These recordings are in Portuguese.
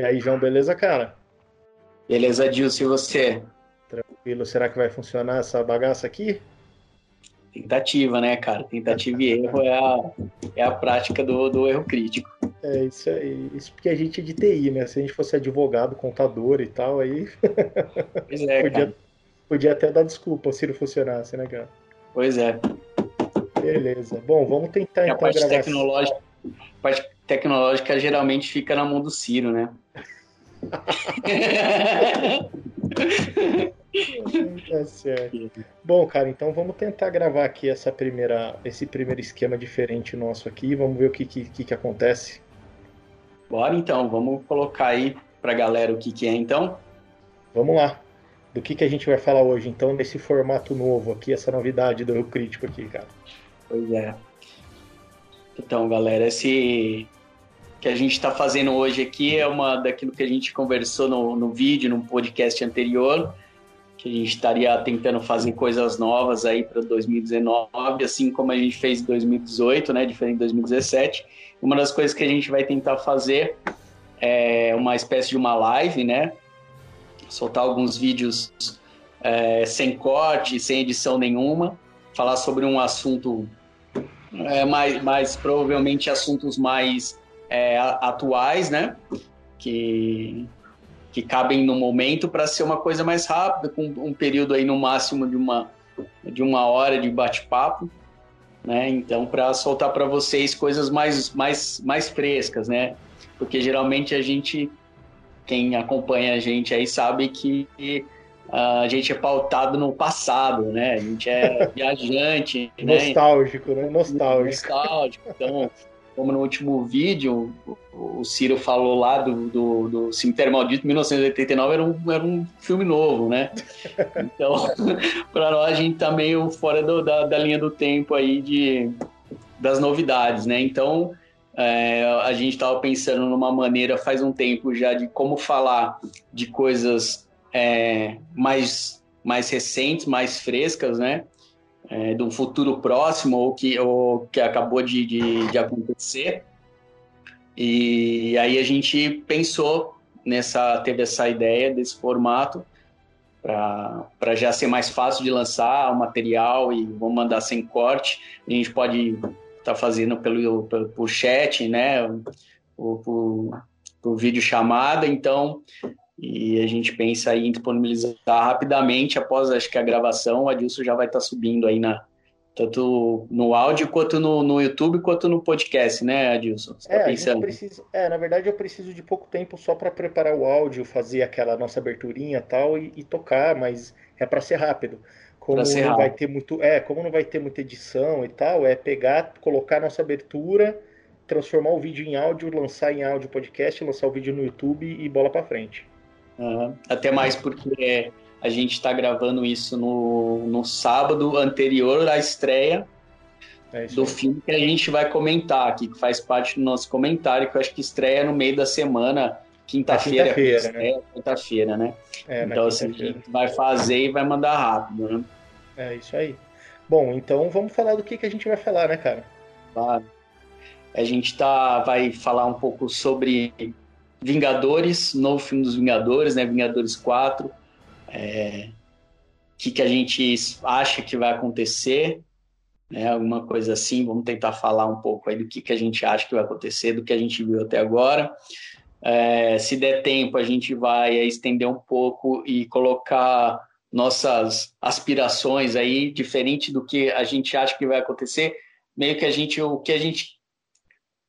E aí, João, beleza, cara? Beleza, Dilson, e você? Tranquilo. Será que vai funcionar essa bagaça aqui? Tentativa, né, cara? Tentativa e erro é a, é a prática do, do erro crítico. É isso aí. Isso porque a gente é de TI, né? Se a gente fosse advogado, contador e tal, aí. Pois é, podia, cara. podia até dar desculpa se não funcionasse, né, cara? Pois é. Beleza. Bom, vamos tentar E a então parte gravar. tecnológica, a parte tecnológica geralmente fica na mão do Ciro, né? Tá certo. Bom, cara, então vamos tentar gravar aqui essa primeira, esse primeiro esquema diferente nosso aqui. Vamos ver o que, que, que, acontece. Bora então, vamos colocar aí pra galera o que, que é então. Vamos lá. Do que, que a gente vai falar hoje, então, nesse formato novo aqui, essa novidade do Rio Crítico aqui, cara. Pois é. Então, galera, esse que a gente está fazendo hoje aqui é uma daquilo que a gente conversou no, no vídeo, no podcast anterior, que a gente estaria tentando fazer coisas novas aí para 2019, assim como a gente fez em 2018, né, diferente de 2017. Uma das coisas que a gente vai tentar fazer é uma espécie de uma live, né, soltar alguns vídeos é, sem corte, sem edição nenhuma, falar sobre um assunto é, mais, mais provavelmente assuntos mais é, atuais, né? Que, que cabem no momento para ser uma coisa mais rápida, com um período aí no máximo de uma, de uma hora de bate-papo, né? Então, para soltar para vocês coisas mais, mais, mais frescas, né? Porque geralmente a gente, quem acompanha a gente aí sabe que a gente é pautado no passado, né? A gente é viajante, né? Nostálgico, né? Nostálgico. nostálgico. Então, como no último vídeo, o, Ciro falou lá do, do, do Cemitério Maldito, 1989 era um, era um filme novo, né? Então, para nós, a gente tá meio fora do- da, da linha do tempo aí de, das novidades, né? Então, é, a gente estava pensando numa maneira faz um tempo já de como falar de coisas é, mais, mais recentes, mais frescas, né? É, de um futuro próximo ou que, ou que acabou de, de, de acontecer. E aí a gente pensou nessa, teve essa ideia desse formato para já ser mais fácil de lançar o material e vamos mandar sem corte. A gente pode estar fazendo pelo, pelo por chat, né? Ou por, por vídeo chamada, então e a gente pensa aí em disponibilizar rapidamente após acho que a gravação, o Adilson já vai estar subindo aí na tanto no áudio quanto no, no YouTube quanto no podcast, né, Adilson? Você É, tá a gente pensando? precisa, é, na verdade eu preciso de pouco tempo só para preparar o áudio, fazer aquela nossa aberturinha e tal e, e tocar, mas é para ser rápido. Como não vai rápido. ter muito, é, como não vai ter muita edição e tal, é pegar, colocar a nossa abertura, transformar o vídeo em áudio, lançar em áudio podcast, lançar o vídeo no YouTube e bola para frente. Aham. Até mais porque a gente está gravando isso no, no sábado anterior à estreia É do filme que a gente vai comentar aqui, que faz parte do nosso comentário, que eu acho que estreia no meio da semana, quinta-feira. Quinta-feira, estreia, Quinta-feira, né? É, então, assim, a gente vai fazer e vai mandar rápido, né? É isso aí. Bom, então vamos falar do que que a gente vai falar, né, cara? Claro. A gente tá, vai falar um pouco sobre Vingadores, novo filme dos Vingadores, né? Vingadores 4. É, que, que a gente acha que vai acontecer, né? Alguma coisa assim. Vamos tentar falar um pouco aí do que, que a gente acha que vai acontecer, do que a gente viu até agora. É, se der tempo, a gente vai estender um pouco e colocar nossas aspirações aí, diferente do que a gente acha que vai acontecer, meio que a gente, o que a gente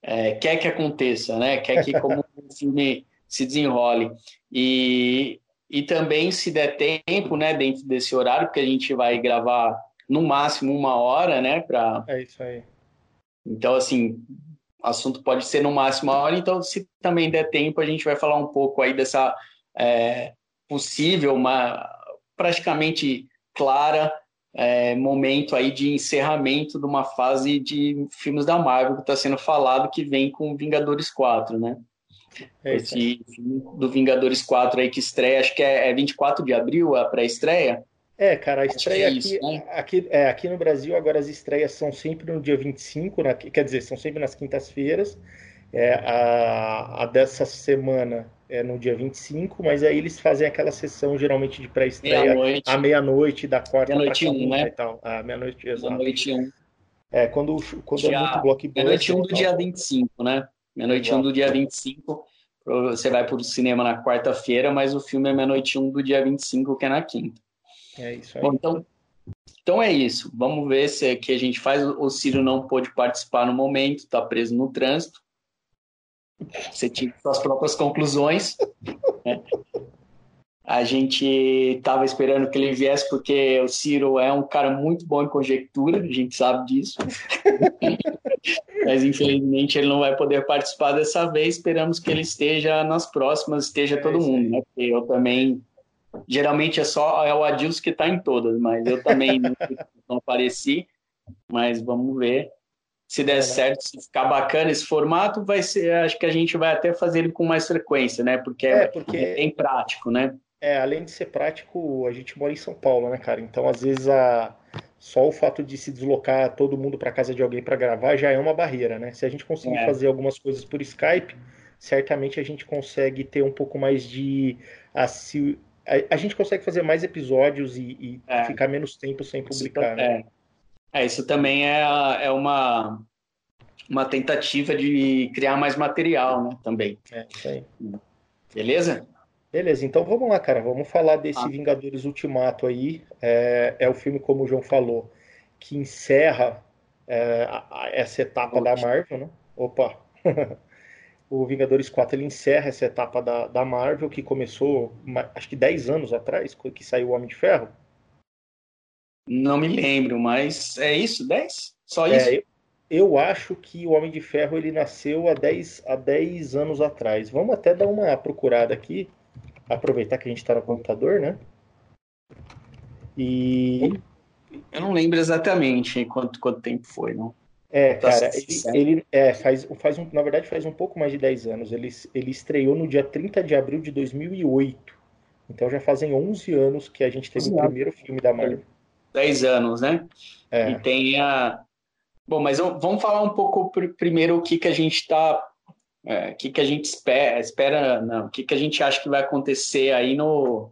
é, quer que aconteça, né? Quer que como o filme se desenrole. E, e também, se der tempo, né, dentro desse horário, porque a gente vai gravar no máximo uma hora, né? Pra, É isso aí. então, assim, assunto pode ser no máximo uma hora, então se também der tempo, a gente vai falar um pouco aí dessa é, possível, uma praticamente clara é, momento aí de encerramento de uma fase de filmes da Marvel que está sendo falado que vem com Vingadores 4, né? É Esse filme do Vingadores 4 aí que estreia, acho que é, é 24 de abril a pré-estreia. É, cara, a estreia é aqui, isso, né? aqui, é, aqui no Brasil, agora as estreias são sempre no dia 25, né? quer dizer, são sempre nas quintas-feiras. É, a, a dessa semana é no dia 25, mas aí eles fazem aquela sessão geralmente de pré-estreia meia à meia-noite, da quarta meia noite um, né? e tal. Ah, meia-noite, exato. Meia-noite um. É, quando, quando dia, é muito blockbuster... Meia-noite um do dia 25, né? Meia-noite um do dia 25, você vai para o cinema na quarta-feira, mas o filme é meia-noite um do dia 25, que é na quinta. É isso aí. Bom, então, então é isso. Vamos ver se é que a gente faz. O Ciro não pôde participar no momento, está preso no trânsito. Você tinha suas próprias conclusões. Né? A gente estava esperando que ele viesse, porque o Ciro é um cara muito bom em conjectura, a gente sabe disso. Mas infelizmente ele não vai poder participar dessa vez. Esperamos que ele esteja nas próximas, esteja é todo mundo, né? Porque eu também. Geralmente é só é o Adilson que está em todas, mas eu também não, não apareci. Mas vamos ver se der é, certo, se ficar bacana esse formato, vai ser, acho que a gente vai até fazer ele com mais frequência, né? Porque é, porque é bem prático, né? É, além de ser prático, a gente mora em São Paulo, né, cara? Então, às vezes, a... só o fato de se deslocar todo mundo para casa de alguém para gravar já é uma barreira, né? Se a gente conseguir é. fazer algumas coisas por Skype, certamente a gente consegue ter um pouco mais de. A, a gente consegue fazer mais episódios e, e é. ficar menos tempo sem publicar, né? É. É, isso também é, é uma, uma tentativa de criar mais material, né? Também. É, isso aí. Beleza? Beleza, então vamos lá, cara. Vamos falar desse ah. Vingadores Ultimato aí. É, é o filme, como o João falou, que encerra é, essa etapa da Marvel, né? Opa! o Vingadores 4 ele encerra essa etapa da, da Marvel que começou, acho que 10 anos atrás, que saiu o Homem de Ferro. Não me lembro, mas é isso? 10? Só é, isso? É, eu acho que o Homem de Ferro ele nasceu há 10, há 10 anos atrás. Vamos até dar uma procurada aqui, aproveitar que a gente está no computador, né? E. Eu não lembro exatamente quanto, quanto tempo foi, não. É, tá cara, ele, ele, é, faz, faz um, na verdade faz um pouco mais de 10 anos. Ele, ele estreou no dia 30 de abril de 2008. Então já fazem 11 anos que a gente teve Exato. o primeiro filme da Marvel. 10 anos, né? É. E tem a. Bom, mas vamos falar um pouco pr primeiro o que, que a gente está. É, o que, que a gente espera, espera não, o que, que a gente acha que vai acontecer aí no,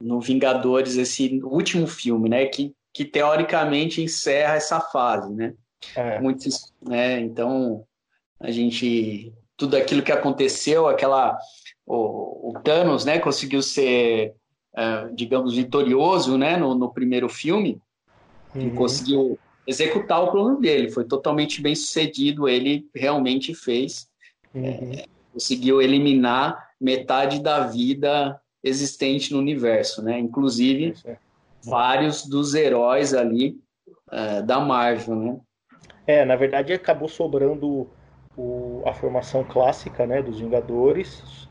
no Vingadores, esse último filme, né? Que, que teoricamente encerra essa fase, né? É. Muitos, né? Então, a gente. Tudo aquilo que aconteceu, aquela. O, o Thanos, né? Conseguiu ser uh, digamos, vitorioso né, no, no primeiro filme, uhum. conseguiu executar o plano dele. Foi totalmente bem sucedido, ele realmente fez. Uhum. É, conseguiu eliminar metade da vida existente no universo, né? Inclusive é. vários dos heróis ali uh, da Marvel, né? É, na verdade acabou sobrando o, a formação clássica, né, dos Vingadores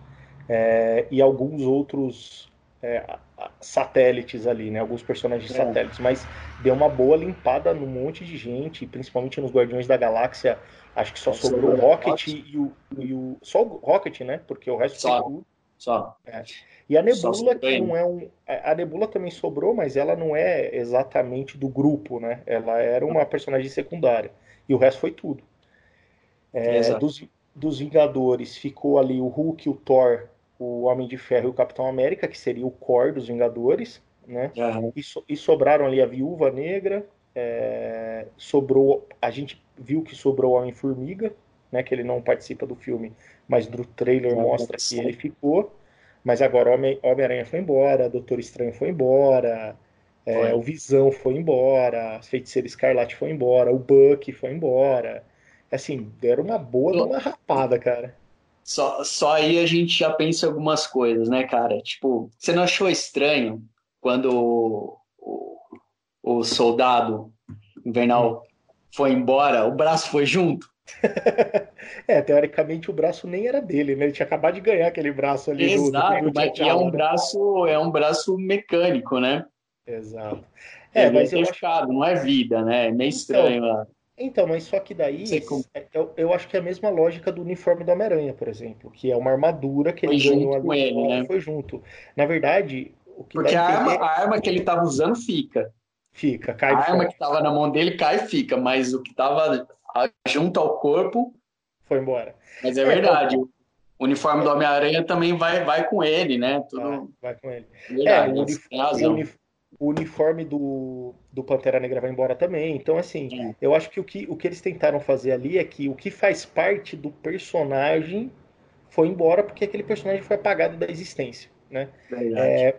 é, e alguns outros é, satélites ali, né? Alguns personagens é. satélites, mas deu uma boa limpada num monte de gente, principalmente nos Guardiões da Galáxia. Acho que só sobrou o Rocket e o, e o, Só o Rocket, né? Porque o resto só. Tudo. Só. É. E a Nebula, que não é um. A Nebula também sobrou, mas ela não é exatamente do grupo, né? Ela era uma personagem secundária. E o resto foi tudo. É, dos, dos Vingadores ficou ali o Hulk, o Thor o Homem de Ferro e o Capitão América, que seria o core dos Vingadores, né? Uhum. E, so, e, sobraram ali a Viúva Negra, é, sobrou, a gente viu que sobrou o Homem-Formiga, né? Que ele não participa do filme, mas do trailer mostra que ele ficou. Mas agora Homem-Aranha foi embora, Doutor Estranho foi embora, é, o Visão foi embora, a Feiticeira Escarlate foi embora, o Buck foi embora. Assim, deram uma boa uma rapada, cara. Só, só aí a gente já pensa em algumas coisas, né, cara? Tipo, você não achou estranho quando o, o, o soldado invernal foi embora, o braço foi junto? é, teoricamente o braço nem era dele, né? Ele tinha acabado de ganhar aquele braço ali. Exato, do, do mas é um braço, é um braço mecânico, né? Exato. É, mas é eu acho... não é vida, né? É meio estranho então, lá. Então, mas só que daí é, eu, eu acho que é a mesma lógica do uniforme do Homem-Aranha, por exemplo, que é uma armadura que foi ele ganhou com ele, né? foi junto. Na verdade, o que Porque a arma, a arma que ele estava usando fica. Fica, cai A arma que estava na mão dele cai e fica, mas o que estava junto ao corpo foi embora. Mas é, é verdade. O uniforme do Homem-Aranha também vai, vai com ele, né? Tudo... Vai, vai com ele. Verdade, é, o, uniforme, o uniforme do, do Pantera Negra vai embora também. Então, assim, é. eu acho que o, que o que eles tentaram fazer ali é que o que faz parte do personagem foi embora porque aquele personagem foi apagado da existência, né? É,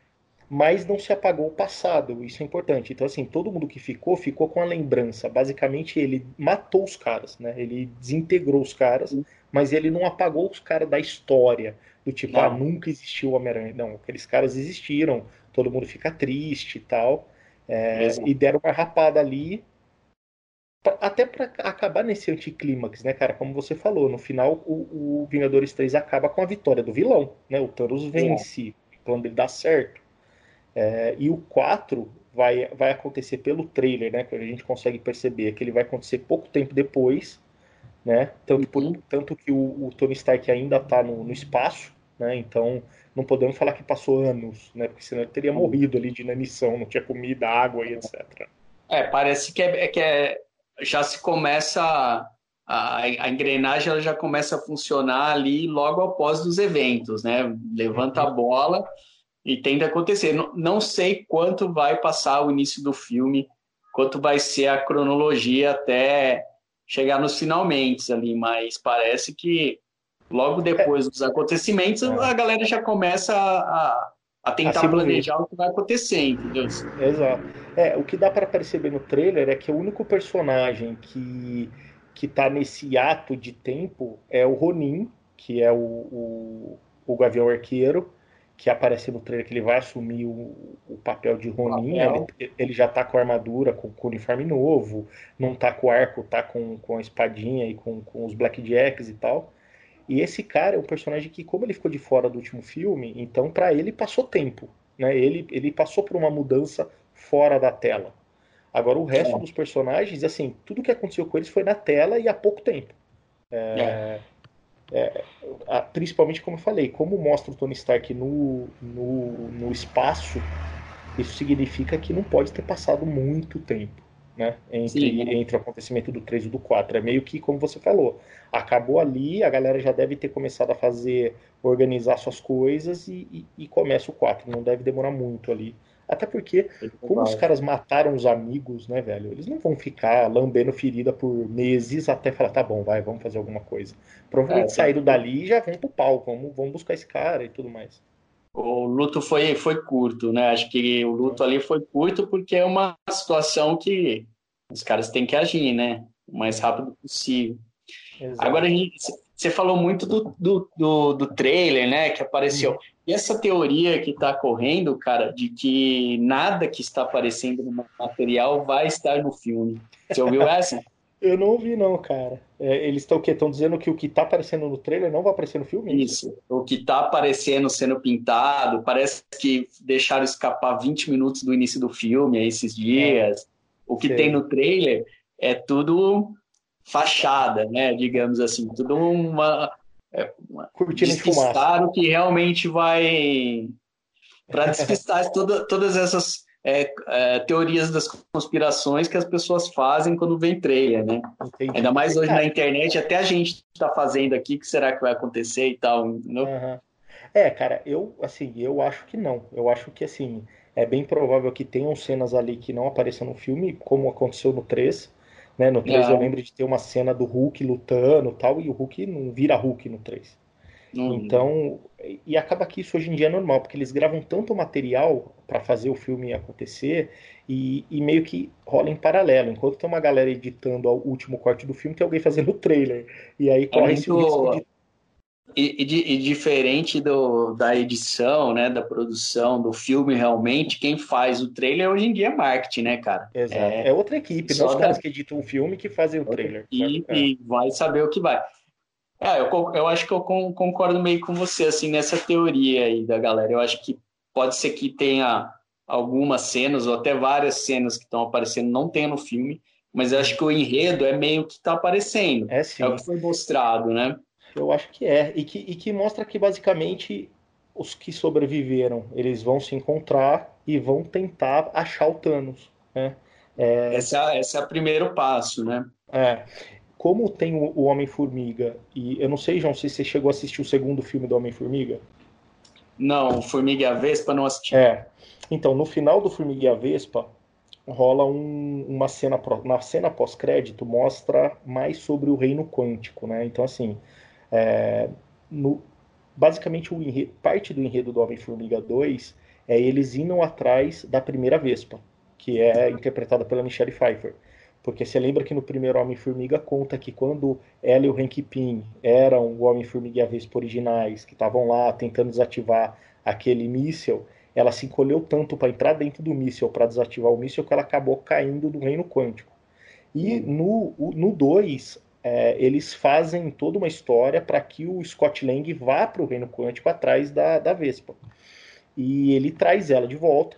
mas não se apagou o passado, isso é importante. Então, assim, todo mundo que ficou, ficou com a lembrança. Basicamente, ele matou os caras, né? Ele desintegrou os caras, mas ele não apagou os caras da história. Do tipo, ah, não. ah, nunca existiu o Homem-Aranha. Não, aqueles caras existiram, todo mundo fica triste e tal. É, e deram uma rapada ali, até para acabar nesse anticlímax, né, cara? Como você falou, no final o, o, Vingadores 3 acaba com a vitória do vilão, né? O Thanos vence, é. o plano dele dá certo. É, e o 4 vai, vai acontecer pelo trailer, né? Que a gente consegue perceber que ele vai acontecer pouco tempo depois, né? Tanto, uhum. tanto que o, o, Tony Stark ainda está no, no espaço, né? Então não podemos falar que passou anos, né? Porque senão ele teria morrido ali de inanição, não tinha comida, água e etc. É, parece que, é, é que é, já se começa a, a, engrenagem ela já começa a funcionar ali logo após os eventos, né? Levanta a bola e tende a acontecer. Não, não sei quanto vai passar o início do filme, quanto vai ser a cronologia até chegar nos finalmente ali, mas parece que logo depois dos acontecimentos, é. a galera já começa a, a tentar a planejar o que vai acontecer, entendeu? Exato. É, o que dá para perceber no trailer é que o único personagem que, que tá nesse ato de tempo é o Ronin, que é o, o, o Gavião Arqueiro, que aparece no trailer que ele vai assumir o, o papel de Ronin. Ele, ele, já tá com a armadura, com, com, o uniforme novo, não tá com o arco, tá com, com a espadinha e com, com os Blackjacks e tal. E esse cara é um personagem que, como ele ficou de fora do último filme, então para ele passou tempo. Né? Ele, ele passou por uma mudança fora da tela. Agora, o resto é. dos personagens, assim, tudo que aconteceu com eles foi na tela e há pouco tempo. É, é. É principalmente, como eu falei, como mostra o Tony Stark no, no, no espaço, isso significa que não pode ter passado muito tempo né? Entre, entre o acontecimento do 3 e do 4. É meio que, como você falou, acabou ali, a galera já deve ter começado a fazer, organizar suas coisas e, e, e começa o 4. Não deve demorar muito ali. Até porque, como os caras mataram os amigos, né, velho? Eles não vão ficar lambendo ferida por meses até falar, tá bom, vai, vamos fazer alguma coisa. Provavelmente é, saíram dali e já vão pro pau, vamos, vamos buscar esse cara e tudo mais. O luto foi, foi curto, né? Acho que o luto ali foi curto porque é uma situação que os caras têm que agir, né? O mais rápido possível. Exato. Agora, você falou muito do, do, do, do, trailer, né? Que apareceu. Uhum. E essa teoria que está correndo, cara, de que nada que está aparecendo no material vai estar no filme. Você ouviu essa? Eu não ouvi, não, cara. É, eles estão o quê? Estão dizendo que o que está aparecendo no trailer não vai aparecer no filme? Isso. O que está aparecendo sendo pintado, parece que deixaram escapar 20 minutos do início do filme esses dias. É. O que Sei. tem no trailer é tudo fachada, né? Digamos assim, tudo uma. É, uma Cortina de fumaça. o que realmente vai. Para despistar toda, todas essas é, é, teorias das conspirações que as pessoas fazem quando vem trailer, né? Entendi. Ainda mais hoje na internet, até a gente está fazendo aqui, o que será que vai acontecer e tal, entendeu? Uhum. É, cara, eu, assim, eu acho que não. Eu acho que, assim, é bem provável que tenham cenas ali que não apareçam no filme, como aconteceu no 3. Né? No 3 eu lembro de ter uma cena do Hulk lutando e tal, e o Hulk não vira Hulk no 3. Uhum. Então, e acaba que isso hoje em dia é normal, porque eles gravam tanto material para fazer o filme acontecer e, e, meio que rola em paralelo. Enquanto tem uma galera editando o último corte do filme, tem alguém fazendo o trailer. E aí corre é muito... esse risco de E, e, e, diferente do, da edição, né, da produção do filme, realmente, quem faz o trailer hoje em dia é marketing, né, cara? Exato. É, é outra equipe, não os caras que editam um filme que fazem o trailer. E, é. e vai saber o que vai. É, eu, eu acho que eu concordo meio com você, assim, nessa teoria aí da galera. Eu acho que pode ser que tenha algumas cenas, ou até várias cenas que estão aparecendo, não tem no filme, mas eu acho que o enredo é meio que está aparecendo. É, sim. é o que foi mostrado, né? Eu acho que é. E que, e que mostra que basicamente os que sobreviveram, eles vão se encontrar e vão tentar achar o Thanos. Né? É... Esse, é, esse é o primeiro passo, né? É. Como tem o, o Homem-Formiga, e eu não sei, João, se você chegou a assistir o segundo filme do Homem-Formiga. Não, Formiga e a Vespa não assisti. É. Então, no final do Formiga e a Vespa, rola um, uma cena, na cena pós-crédito, mostra mais sobre o reino quântico, né? Então, assim, é, no, basicamente, o enredo, parte do enredo do Homem-Formiga 2 é eles indo atrás da primeira Vespa, que é interpretada pela Michelle Pfeiffer. Porque você lembra que no primeiro Homem-Formiga conta que quando ela e o Hank Pym eram o Homem-Formiga e a Vespa originais, que estavam lá tentando desativar aquele míssil, ela se encolheu tanto para entrar dentro do míssil, para desativar o míssil, que ela acabou caindo do reino quântico. E no 2, é, eles fazem toda uma história para que o Scott Lang vá para o reino quântico atrás da, da Vespa. E ele traz ela de volta.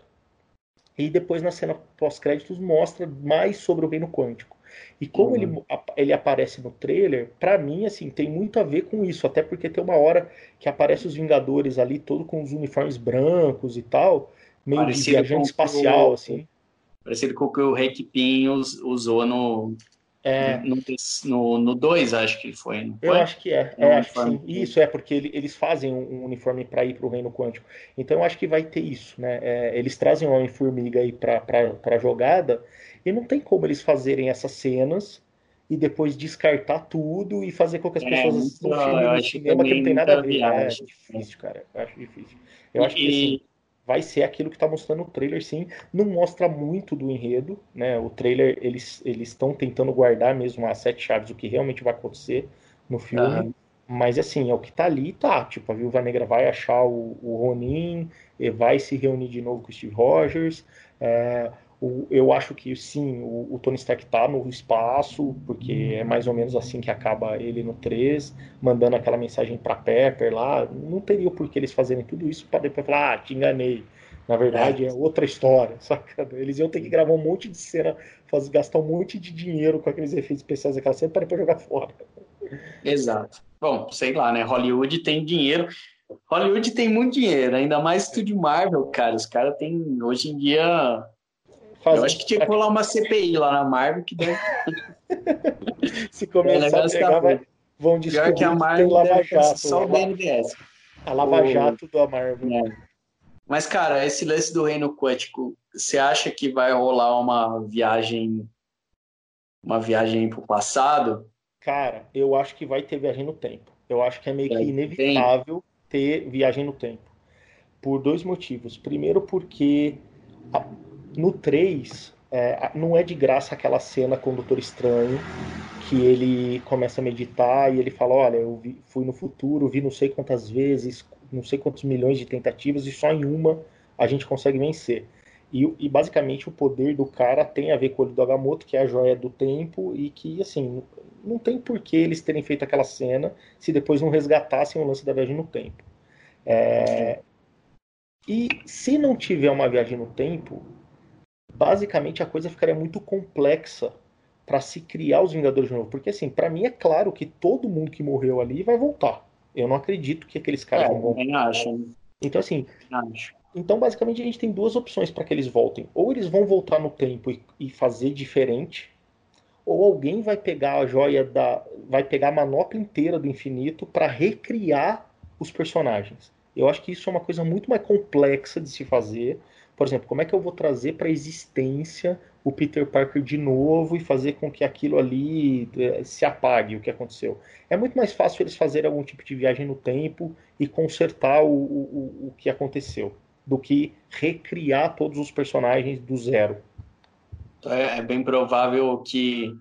E depois, na cena pós-créditos, mostra mais sobre o reino quântico. E como uhum. ele, ele aparece no trailer, para mim, assim, tem muito a ver com isso. Até porque tem uma hora que aparece os Vingadores ali, todo com os uniformes brancos e tal, meio Parecido de viajante espacial, o, assim. Parecido com o que o Hank Pym usou no, é... No 2, acho que foi. Eu acho que é. é acho que sim. Isso é porque ele, eles fazem um uniforme para ir para o reino quântico. Então eu acho que vai ter isso. Né? É, eles trazem o Homem-Formiga aí para a jogada e não tem como eles fazerem essas cenas e depois descartar tudo e fazer com que as é, pessoas assistam o filme no cinema que não tem nada a ver. É difícil, cara. Eu acho difícil. Eu e... acho que assim, vai ser aquilo que está mostrando o trailer, sim. Não mostra muito do enredo, né? O trailer, eles estão tentando guardar mesmo as sete chaves, o que realmente vai acontecer no filme. Uhum. Mas assim, é o que tá ali, tá. Tipo, a Viúva Negra vai achar o, o Ronin, vai se reunir de novo com o Steve Rogers. É, o, eu acho que sim, o, o, Tony Stark tá no espaço, porque é mais ou menos assim que acaba ele no 3, mandando aquela mensagem para Pepper lá. Não teria por que eles fazerem tudo isso para depois falar, ah, te enganei. Na verdade, é. é outra história, saca? Eles iam ter que gravar um monte de cena, fazer, gastar um monte de dinheiro com aqueles efeitos especiais daquela cena para depois jogar fora. Exato. Bom, sei lá, né? Hollywood tem dinheiro. Hollywood tem muito dinheiro, ainda mais estúdio Marvel, cara. Os caras têm, hoje em dia, Fazer... Eu acho que tinha que rolar uma CPI lá na Marvel que deve. Se começar é, a pegar, vai... vão descobrir que, a Marvel que tem Lava Jato. Só o BNDES. A Lava Jato da Marvel. É. Mas, cara, esse lance do reino quântico, você acha que vai rolar uma viagem uma viagem pro passado? Cara, eu acho que vai ter viagem no tempo. Eu acho que é meio que inevitável ter viagem no tempo. Por dois motivos. Primeiro, porque no 3, é, não é de graça aquela cena com o Doutor Estranho, que ele começa a meditar e ele fala: Olha, eu vi, fui no futuro, vi não sei quantas vezes, não sei quantos milhões de tentativas e só em uma a gente consegue vencer. E, e basicamente o poder do cara tem a ver com o olho do Agamotto, que é a joia do tempo, e que, assim, não tem por que eles terem feito aquela cena se depois não resgatassem o lance da viagem no tempo. É... E se não tiver uma viagem no tempo, basicamente a coisa ficaria muito complexa para se criar os Vingadores de novo. Porque, assim, para mim é claro que todo mundo que morreu ali vai voltar. Eu não acredito que aqueles caras é, vão voltar. Acho. Então, assim. Acho. Então, basicamente, a gente tem duas opções para que eles voltem. Ou eles vão voltar no tempo e, e, fazer diferente, ou alguém vai pegar a joia da. vai pegar a manopla inteira do infinito para recriar os personagens. Eu acho que isso é uma coisa muito mais complexa de se fazer por exemplo, como é que eu vou trazer para a existência o Peter Parker de novo e fazer com que aquilo ali eh, se apague, o que aconteceu? É muito mais fácil eles fazerem algum tipo de viagem no tempo e consertar o, o, o que aconteceu, do que recriar todos os personagens do zero. É, é bem provável que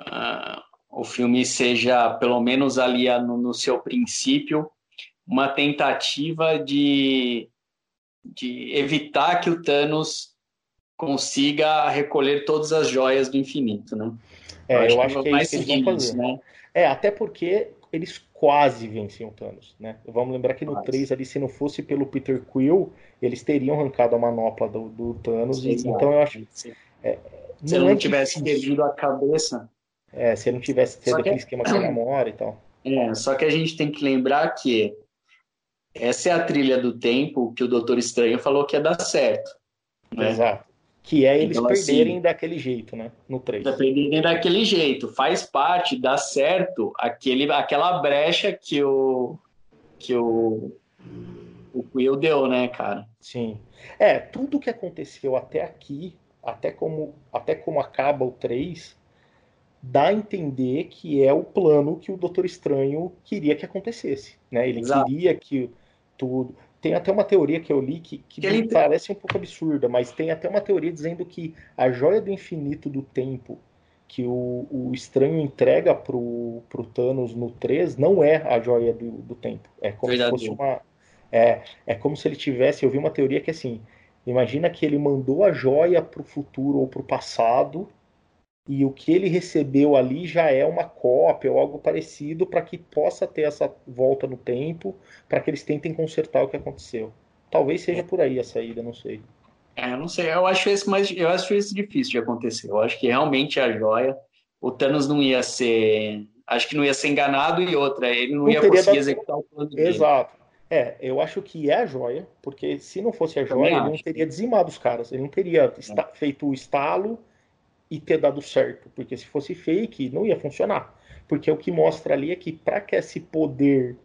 uh, o filme seja, pelo menos ali no, no seu princípio, uma tentativa de, de evitar que o Thanos consiga recolher todas as joias do infinito, né? É, eu acho, eu acho que, que é isso que eles vão fazer. Né? É, até porque eles quase vencem o Thanos, né? Vamos lembrar que no quase. 3 ali, se não fosse pelo Peter Quill, eles teriam arrancado a manopla do, do Thanos. Sim, e, então eu acho. É, se não, não é tivesse perdido a cabeça. É, se ele não tivesse tido aquele esquema que namora e tal. É, só que a gente tem que lembrar que essa é a trilha do tempo que o Doutor Estranho falou que ia dar certo. Né? Exato. Que é eles então, perderem assim, daquele jeito, né? No 3. Perderem daquele jeito. Faz parte, dá certo aquele, aquela brecha que o. que o. O Quill deu, né, cara? Sim. É, tudo que aconteceu até aqui, até como, até como acaba o 3, dá a entender que é o plano que o Doutor Estranho queria que acontecesse. Né? Ele Exato. queria que tudo. Tem até uma teoria que eu li que, que, que parece um pouco absurda, mas tem até uma teoria dizendo que a joia do infinito do tempo que o, o estranho entrega pro, pro Thanos no 3 não é a joia do, do tempo. É como se fosse uma. É, é como se ele tivesse. Eu vi uma teoria que assim. Imagina que ele mandou a joia pro futuro ou pro passado e o que ele recebeu ali já é uma cópia ou algo parecido para que possa ter essa volta no tempo, para que eles tentem consertar o que aconteceu. Talvez seja por aí a saída, não sei. É, não sei, eu acho isso mais, eu acho isso difícil de acontecer. Eu acho que realmente a joia, o Thanos não ia ser, acho que não ia ser enganado e outra, ele não, não ia conseguir dado... executar o plano dele. Exato. É, eu acho que é a joia, porque se não fosse a joia, ele não teria dizimado os caras, ele não teria é. feito o estalo e ter dado certo, porque se fosse fake não ia funcionar. Porque o que mostra ali é que para que esse poder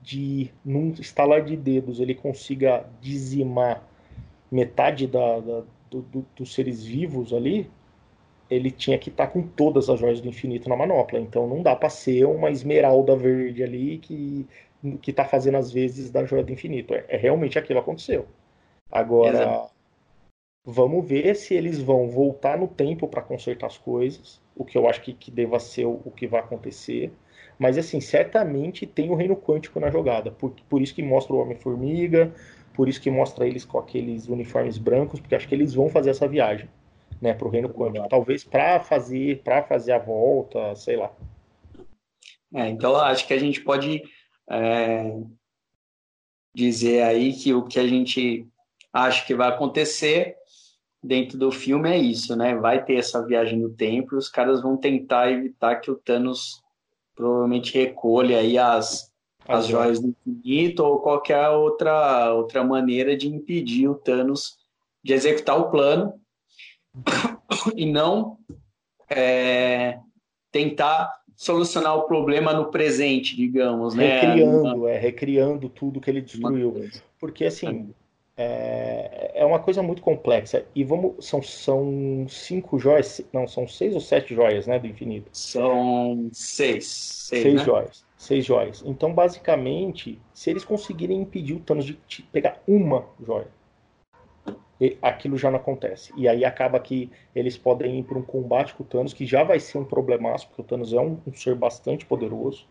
de num estalar de dedos ele consiga dizimar metade da, da do, do, dos seres vivos ali, ele tinha que estar tá com todas as joias do infinito na manopla. Então não dá para ser uma esmeralda verde ali que que está fazendo as vezes da joia do infinito. É, é realmente aquilo aconteceu. Agora, Exato. Vamos ver se eles vão voltar no tempo para consertar as coisas, o que eu acho que, que deva ser o, o que vai acontecer. Mas, assim, certamente tem o reino quântico na jogada. Por, por isso que mostra o Homem-Formiga, por isso que mostra eles com aqueles uniformes brancos, porque acho que eles vão fazer essa viagem, né, para o reino quântico. Talvez para fazer, para fazer a volta, sei lá. É, então acho que a gente pode é, dizer aí que o que a gente acha que vai acontecer dentro do filme é isso, né? Vai ter essa viagem no tempo os caras vão tentar evitar que o Thanos provavelmente recolha aí as, as joias do infinito ou qualquer outra, outra maneira de impedir o Thanos de executar o plano e não é, tentar solucionar o problema no presente, digamos, né? Recriando, é, recriando tudo que ele destruiu. Porque assim, é, é uma coisa muito complexa. E vamos. São, são cinco joias. Não, são seis ou sete joias, né? Do infinito. São seis. Seis, seis né? joias. Seis joias. Então, basicamente, se eles conseguirem impedir o Thanos de pegar uma joia, aquilo já não acontece. E aí acaba que eles podem ir para um combate com o Thanos, que já vai ser um problemaço, porque o Thanos é um, um ser bastante poderoso.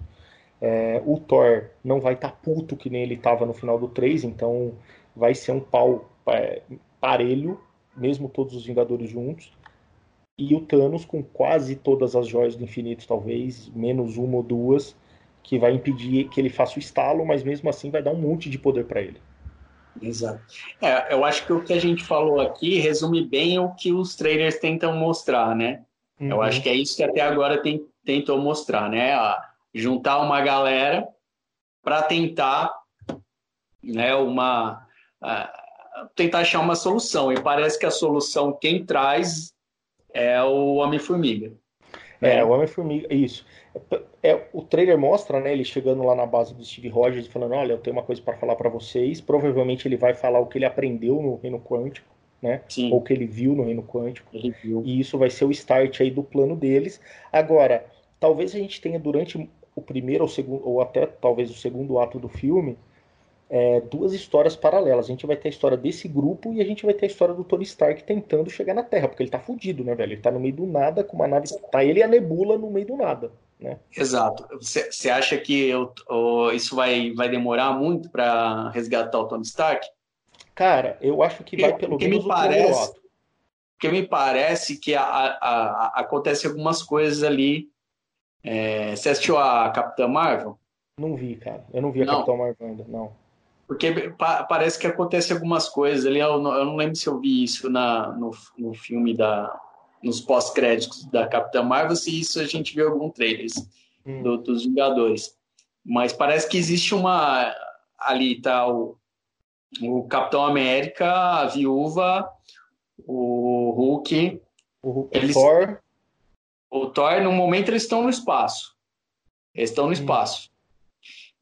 É, o Thor não vai estar tá puto que nem ele estava no final do 3, então vai ser um pau é, parelho, mesmo todos os Vingadores juntos. E o Thanos com quase todas as joias do infinito, talvez, menos uma ou duas, que vai impedir que ele faça o estalo, mas mesmo assim vai dar um monte de poder para ele. Exato. É, eu acho que o que a gente falou aqui resume bem o que os trailers tentam mostrar, né? Uhum. Eu acho que é isso que até agora tem, tentou mostrar, né? A juntar uma galera para tentar né, uma, tentar achar uma solução. E parece que a solução quem traz é o Homem-Formiga. É, é, o Homem-Formiga, isso. É, o trailer mostra, né, ele chegando lá na base do Steve Rogers e falando, olha, eu tenho uma coisa para falar para vocês. Provavelmente ele vai falar o que ele aprendeu no Reino Quântico, né? Sim. Ou o que ele viu no Reino Quântico. E isso vai ser o start aí do plano deles. Agora, talvez a gente tenha durante o primeiro ou segundo, ou até talvez o segundo ato do filme, é, duas histórias paralelas. A gente vai ter a história desse grupo e a gente vai ter a história do Tony Stark tentando chegar na Terra, porque ele tá fudido, né, velho? Ele tá no meio do nada com uma nave. Tá ele e a Nebula no meio do nada, Né? Exato. Você acha que eu, oh, isso vai, vai demorar muito para resgatar o Tony Stark? Cara, eu acho que vai pelo menos me parece, Porque me parece que a, a, a, acontece algumas coisas ali. É, você assistiu a Capitã Marvel? Não vi, cara. Eu não vi a não. Capitã Marvel ainda, não. Porque pa, parece que acontece algumas coisas ali. Eu não, eu não lembro se eu vi isso na, no, no filme da, nos pós-créditos da Capitã Marvel, se isso a gente viu algum trailers hum. do, dos Vingadores. Mas parece que existe uma. Ali tá o, o Capitão América, a Viúva, o Hulk. O, eles, Thor. O Thor, no momento, eles estão no espaço. Eles estão no hum. espaço.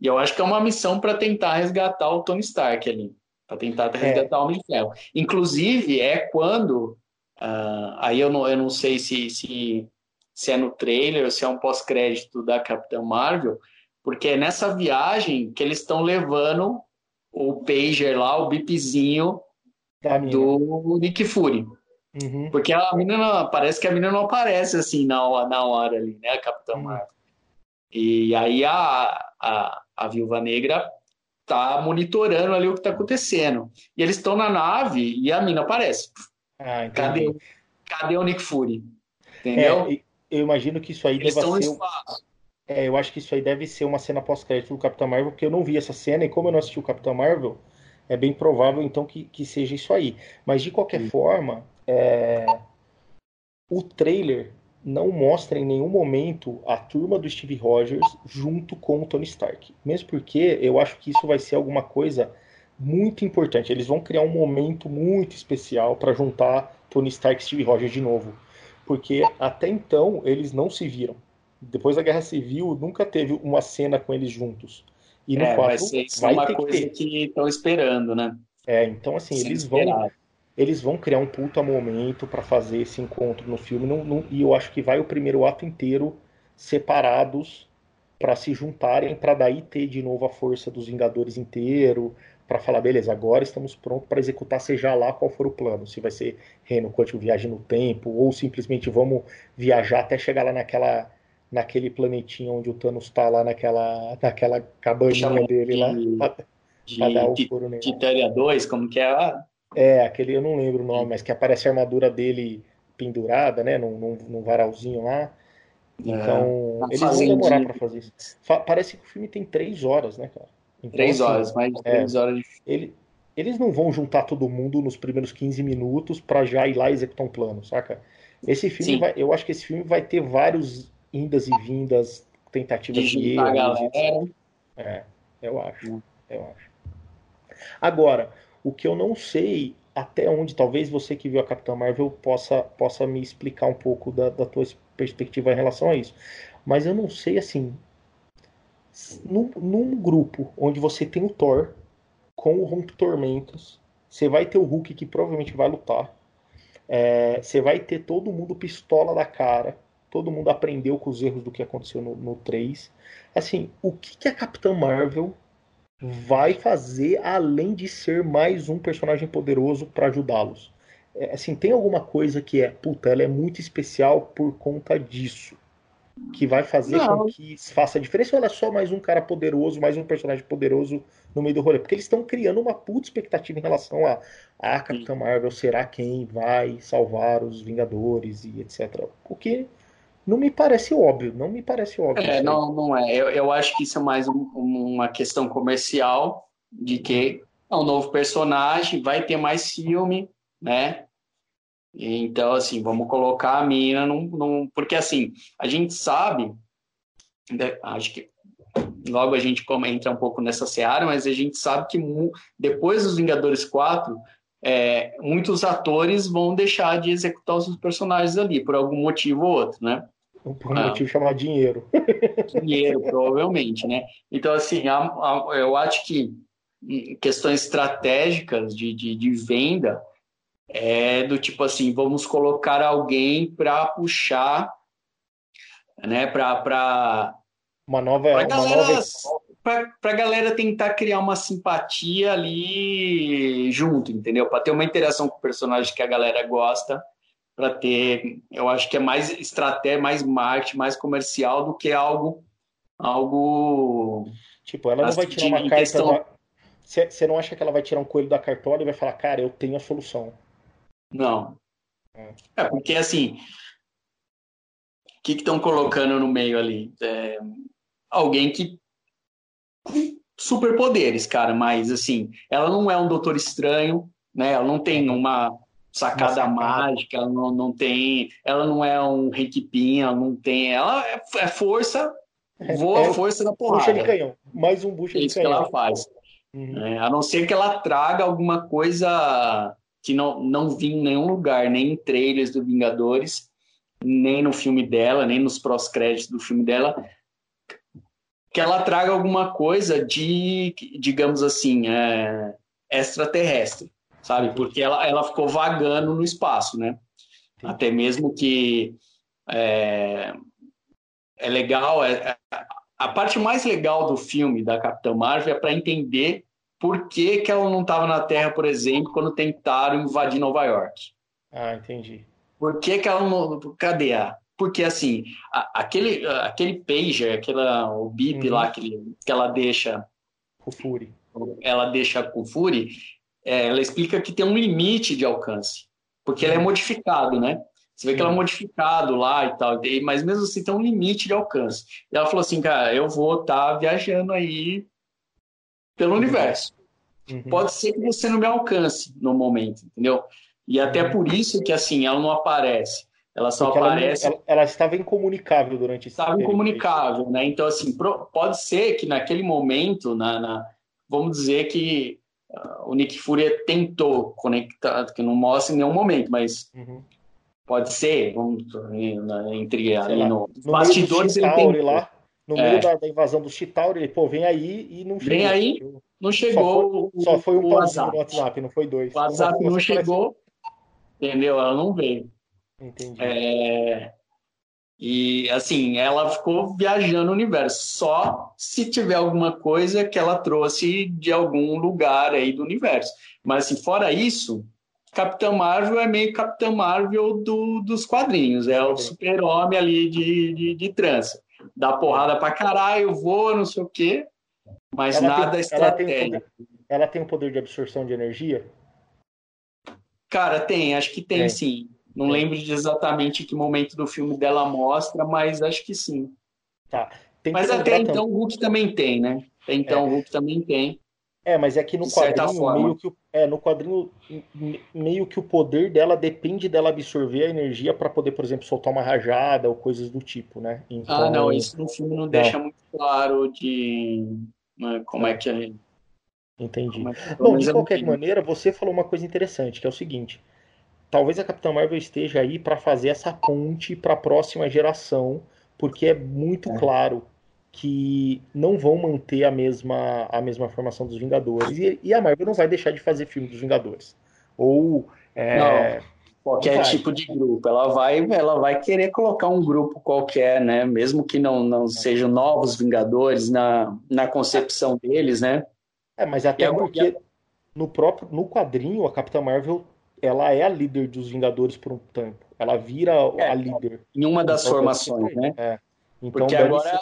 E eu acho que é uma missão para tentar resgatar o Tony Stark ali. Para tentar resgatar é. o Homem de Ferro. Inclusive, é quando Uh, aí eu não, eu não sei se, se, se é no trailer ou se é um pós-crédito da Capitã Marvel, porque é nessa viagem que eles estão levando o pager lá, o bipzinho do Nick Fury. Uhum. Porque a menina parece que a menina não aparece assim na, na hora ali, né, a Capitã uhum. Marvel. E aí a, a, a Viúva Negra tá monitorando ali o que tá acontecendo. E eles estão na nave e a mina aparece. Ah, cadê, cadê o Nick Fury? Entendeu? É, eu imagino que isso aí Eles deve ser. É, eu acho que isso aí deve ser uma cena pós-crédito do Capitão Marvel, porque eu não vi essa cena, e como eu não assisti o Capitão Marvel, é bem provável então que, que seja isso aí. Mas de qualquer Sim. forma, é... o trailer não mostra em nenhum momento a turma do Steve Rogers junto com o Tony Stark. Mesmo porque eu acho que isso vai ser alguma coisa muito importante. Eles vão criar um momento muito especial para juntar Tony Stark e Steve Rogers de novo. Porque até então eles não se viram. Depois da Guerra Civil, nunca teve uma cena com eles juntos. E no é, 4 vai, ser, vai uma coisa que estão esperando, né? É, então assim, Sem eles esperar. vão eles vão criar um puta momento para fazer esse encontro no filme. Não, não, e eu acho que vai o primeiro ato inteiro separados para se juntarem, para daí ter de novo a força dos Vingadores inteiro, para falar, beleza, agora estamos prontos para executar seja lá qual for o plano. Se vai ser reino quântico, viagem no tempo, ou simplesmente vamos viajar até chegar lá naquela naquele planetinho onde o Thanos está lá naquela, naquela cabaninha dele lá. Pra, de, pra o furo nele. Titânia 2, como que é lá? É, aquele eu não lembro o nome, mas que aparece a armadura dele pendurada, né, num, num, num varalzinho lá. É. Então, é, eles vão demorar para fazer isso. Parece que o filme tem três horas, né, cara? Então, três assim, horas, mais de é, três é, horas. De... Ele, eles não vão juntar todo mundo nos primeiros 15 minutos para já ir lá executar um plano, saca? Esse filme, vai, eu acho que esse filme vai ter vários indas e vindas, tentativas de, de erro. Galera. É, eu acho, hum. eu acho. Agora, o que eu não sei até onde talvez você que viu a Capitã Marvel possa, possa me explicar um pouco da, da tua perspectiva em relação a isso. Mas eu não sei assim num, num grupo onde você tem o Thor com o Rompe Tormentas, você vai ter o Hulk que provavelmente vai lutar. É, você vai ter todo mundo pistola da cara. Todo mundo aprendeu com os erros do que aconteceu no, no 3. Assim, o que, que a Capitã Marvel vai fazer além de ser mais um personagem poderoso para ajudá-los? É, assim, tem alguma coisa que é, puta, ela é muito especial por conta disso que vai fazer não. com que faça a diferença ou ela é só mais um cara poderoso, mais um personagem poderoso no meio do rolê? Porque eles estão criando uma puta expectativa em relação a a Capitã Marvel será quem vai salvar os Vingadores e etc. O que não me parece óbvio, não me parece óbvio. É, não, não é. Eu, eu acho que isso é mais um, uma questão comercial de que é um novo personagem, vai ter mais filme, né? Então, assim, vamos colocar a mina num, num, Porque, assim, a gente sabe. Né, acho que logo a gente entra um pouco nessa seara, mas a gente sabe que depois dos Vingadores 4, é, muitos atores vão deixar de executar os seus personagens ali, por algum motivo ou outro, né? Por um ah, motivo chamado dinheiro. Dinheiro, provavelmente, né? Então, assim, a, a, eu acho que questões estratégicas de, de, de venda é do tipo assim, vamos colocar alguém para puxar, né, para uma nova, pra uma galera, nova... Para a galera tentar criar uma simpatia ali junto, entendeu? Para ter uma interação com o personagem que a galera gosta, para ter, eu acho que é mais estratégia, mais marketing, mais comercial do que algo algo tipo, ela não vai tirar uma carta questão... Você não acha que ela vai tirar um coelho da cartola e vai falar, cara, eu tenho a solução? Não. É, é porque assim, o que estão colocando no meio ali? É, alguém que superpoderes, cara, mas assim, ela não é um doutor estranho, né? Ela não tem uma sacada mágica, ela não, não tem, ela não é um requipinha, não tem, ela é, é força, é, voa é, força na porrada. Bucha de canhão, mais um bucha é de canhão. que ela faz. Uhum. É, a não ser que ela traga alguma coisa que não, não vi em nenhum lugar, nem em trailers do Vingadores, nem no filme dela, nem nos pós-créditos do filme dela, que ela traga alguma coisa de, digamos assim, é, extraterrestre, sabe? Porque ela, ela ficou vagando no espaço, né? Até mesmo que é, é legal, é, é, a parte mais legal do filme da Capitã Marvel é para entender por que, que ela não estava na Terra, por exemplo, quando tentaram invadir Nova York. Ah, entendi. Por que, que ela não. Cadê a? Porque assim, a, aquele, aquele pager, aquela, o bip uhum. lá que, que ela deixa. O Fury. Ela deixa com o Fury, é, ela explica que tem um limite de alcance. Porque uhum. ele é modificado, né? Você vê que ela é modificado lá e tal, mas mesmo assim tem um limite de alcance. E ela falou assim, cara, eu vou estar tá viajando aí pelo uhum. universo. Uhum. Pode ser que você não me alcance no momento, entendeu? E até uhum. por isso que assim ela não aparece. Ela só Porque aparece. Ela, ela, ela, estava incomunicável durante esse Estava incomunicável, né? Então, assim, pode ser que naquele momento, na, na vamos dizer que uh, o Nick Fury tentou conectar, que não mostra em nenhum momento, mas uhum. pode ser, vamos, entre ali no, no bastidores ele tentou. Lá, no é. meio da, da, invasão do Chitauri, ele, pô, vem aí e não chegou. Vem aí, não chegou. Só foi, só foi um o WhatsApp. no WhatsApp, não foi dois. O WhatsApp não chegou, entendeu? Ela não veio. Entendi. É... E assim, ela ficou viajando o universo, só se tiver alguma coisa que ela trouxe de algum lugar aí do universo. Mas assim, fora isso, Capitã Marvel é meio Capitã Marvel do, dos quadrinhos, é o super-homem ali de, de, de trança. Dá porrada pra caralho, voa, não sei o quê, mas ela nada tem, estratégia. Ela tem, poder, ela tem um poder de absorção de energia? Cara, tem, acho que tem, sim. Não é. lembro de exatamente que momento do filme dela mostra, mas acho que sim. Tá. mas até então o Hulk também tem, né? Até então é. o Hulk também tem. É, mas é que no quadrinho, meio que, é, no quadrinho, meio que o poder dela depende dela absorver a energia para poder, por exemplo, soltar uma rajada ou coisas do tipo, né? Então, ah, não, isso no filme não, não. deixa muito claro de né, como é, é que é. Entendi. É Bom, de qualquer maneira, você falou uma coisa interessante, que é o seguinte: talvez a Capitã Marvel esteja aí para fazer essa ponte para a próxima geração, porque é muito é. claro que não vão manter a mesma, a mesma formação dos Vingadores e, e a Marvel não vai deixar de fazer filme dos Vingadores. Ou é, qualquer tipo de grupo, ela vai, ela vai querer colocar um grupo qualquer, né? Mesmo que não, não sejam novos Vingadores na, na concepção deles, né? É, mas até porque no próprio no quadrinho a Capitã Marvel ela é a líder dos Vingadores por um tempo. Ela vira é, a líder. Em uma das formações, né? É. Então, Porque agora,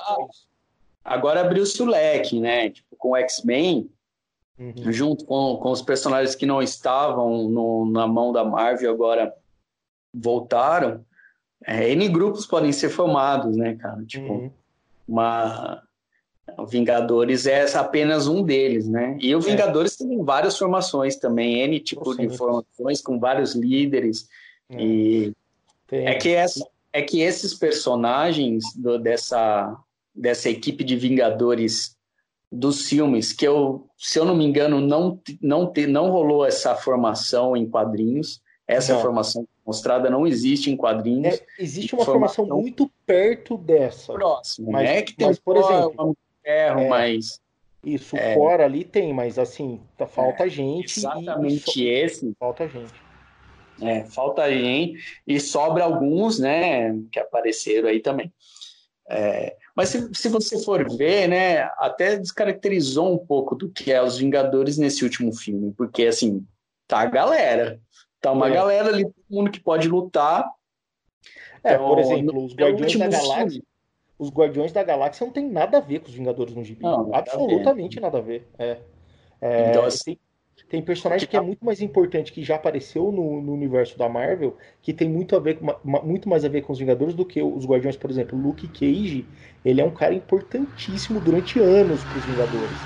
agora abriu-se o leque, né? Tipo, com o X-Men, uhum. junto com, com os personagens que não estavam no, na mão da Marvel, agora voltaram. É, N grupos podem ser formados, né, cara? Tipo, uhum. uma o Vingadores é apenas um deles, né? E o é. Vingadores é. tem várias formações também, N tipo de formações com vários líderes. É. E é que, essa, é que esses personagens do, dessa, dessa equipe de Vingadores dos filmes, que eu, se eu não me engano, não, não, te, não rolou essa formação em quadrinhos. Essa não. formação mostrada não existe em quadrinhos. É, existe uma formação, formação, muito perto dessa. Próximo, mas, né? Que tem mas, por exemplo, ferro, é, mas. Isso, é, fora ali tem, mas assim, tá, falta é, gente. Exatamente e, esse. Falta gente. É, falta gente e sobra alguns, né, que apareceram aí também. É, mas se, se você for ver, né, até descaracterizou um pouco do que é os Vingadores nesse último filme, porque assim, tá a galera, Tá uma é. galera ali, todo mundo que pode lutar. É, então, por exemplo, os Guardiões da Galáxia. Filme. Os Guardiões da Galáxia não tem nada a ver com os Vingadores no gibi. Não, Absolutamente nada a ver. Nada a ver. É. É, então, assim, tem personagem que é muito mais importante, que já apareceu no, no, universo da Marvel, que tem muito, a ver muito mais a ver com os Vingadores do que os Guardiões, por exemplo. Luke Cage, ele é um cara importantíssimo durante anos para os Vingadores.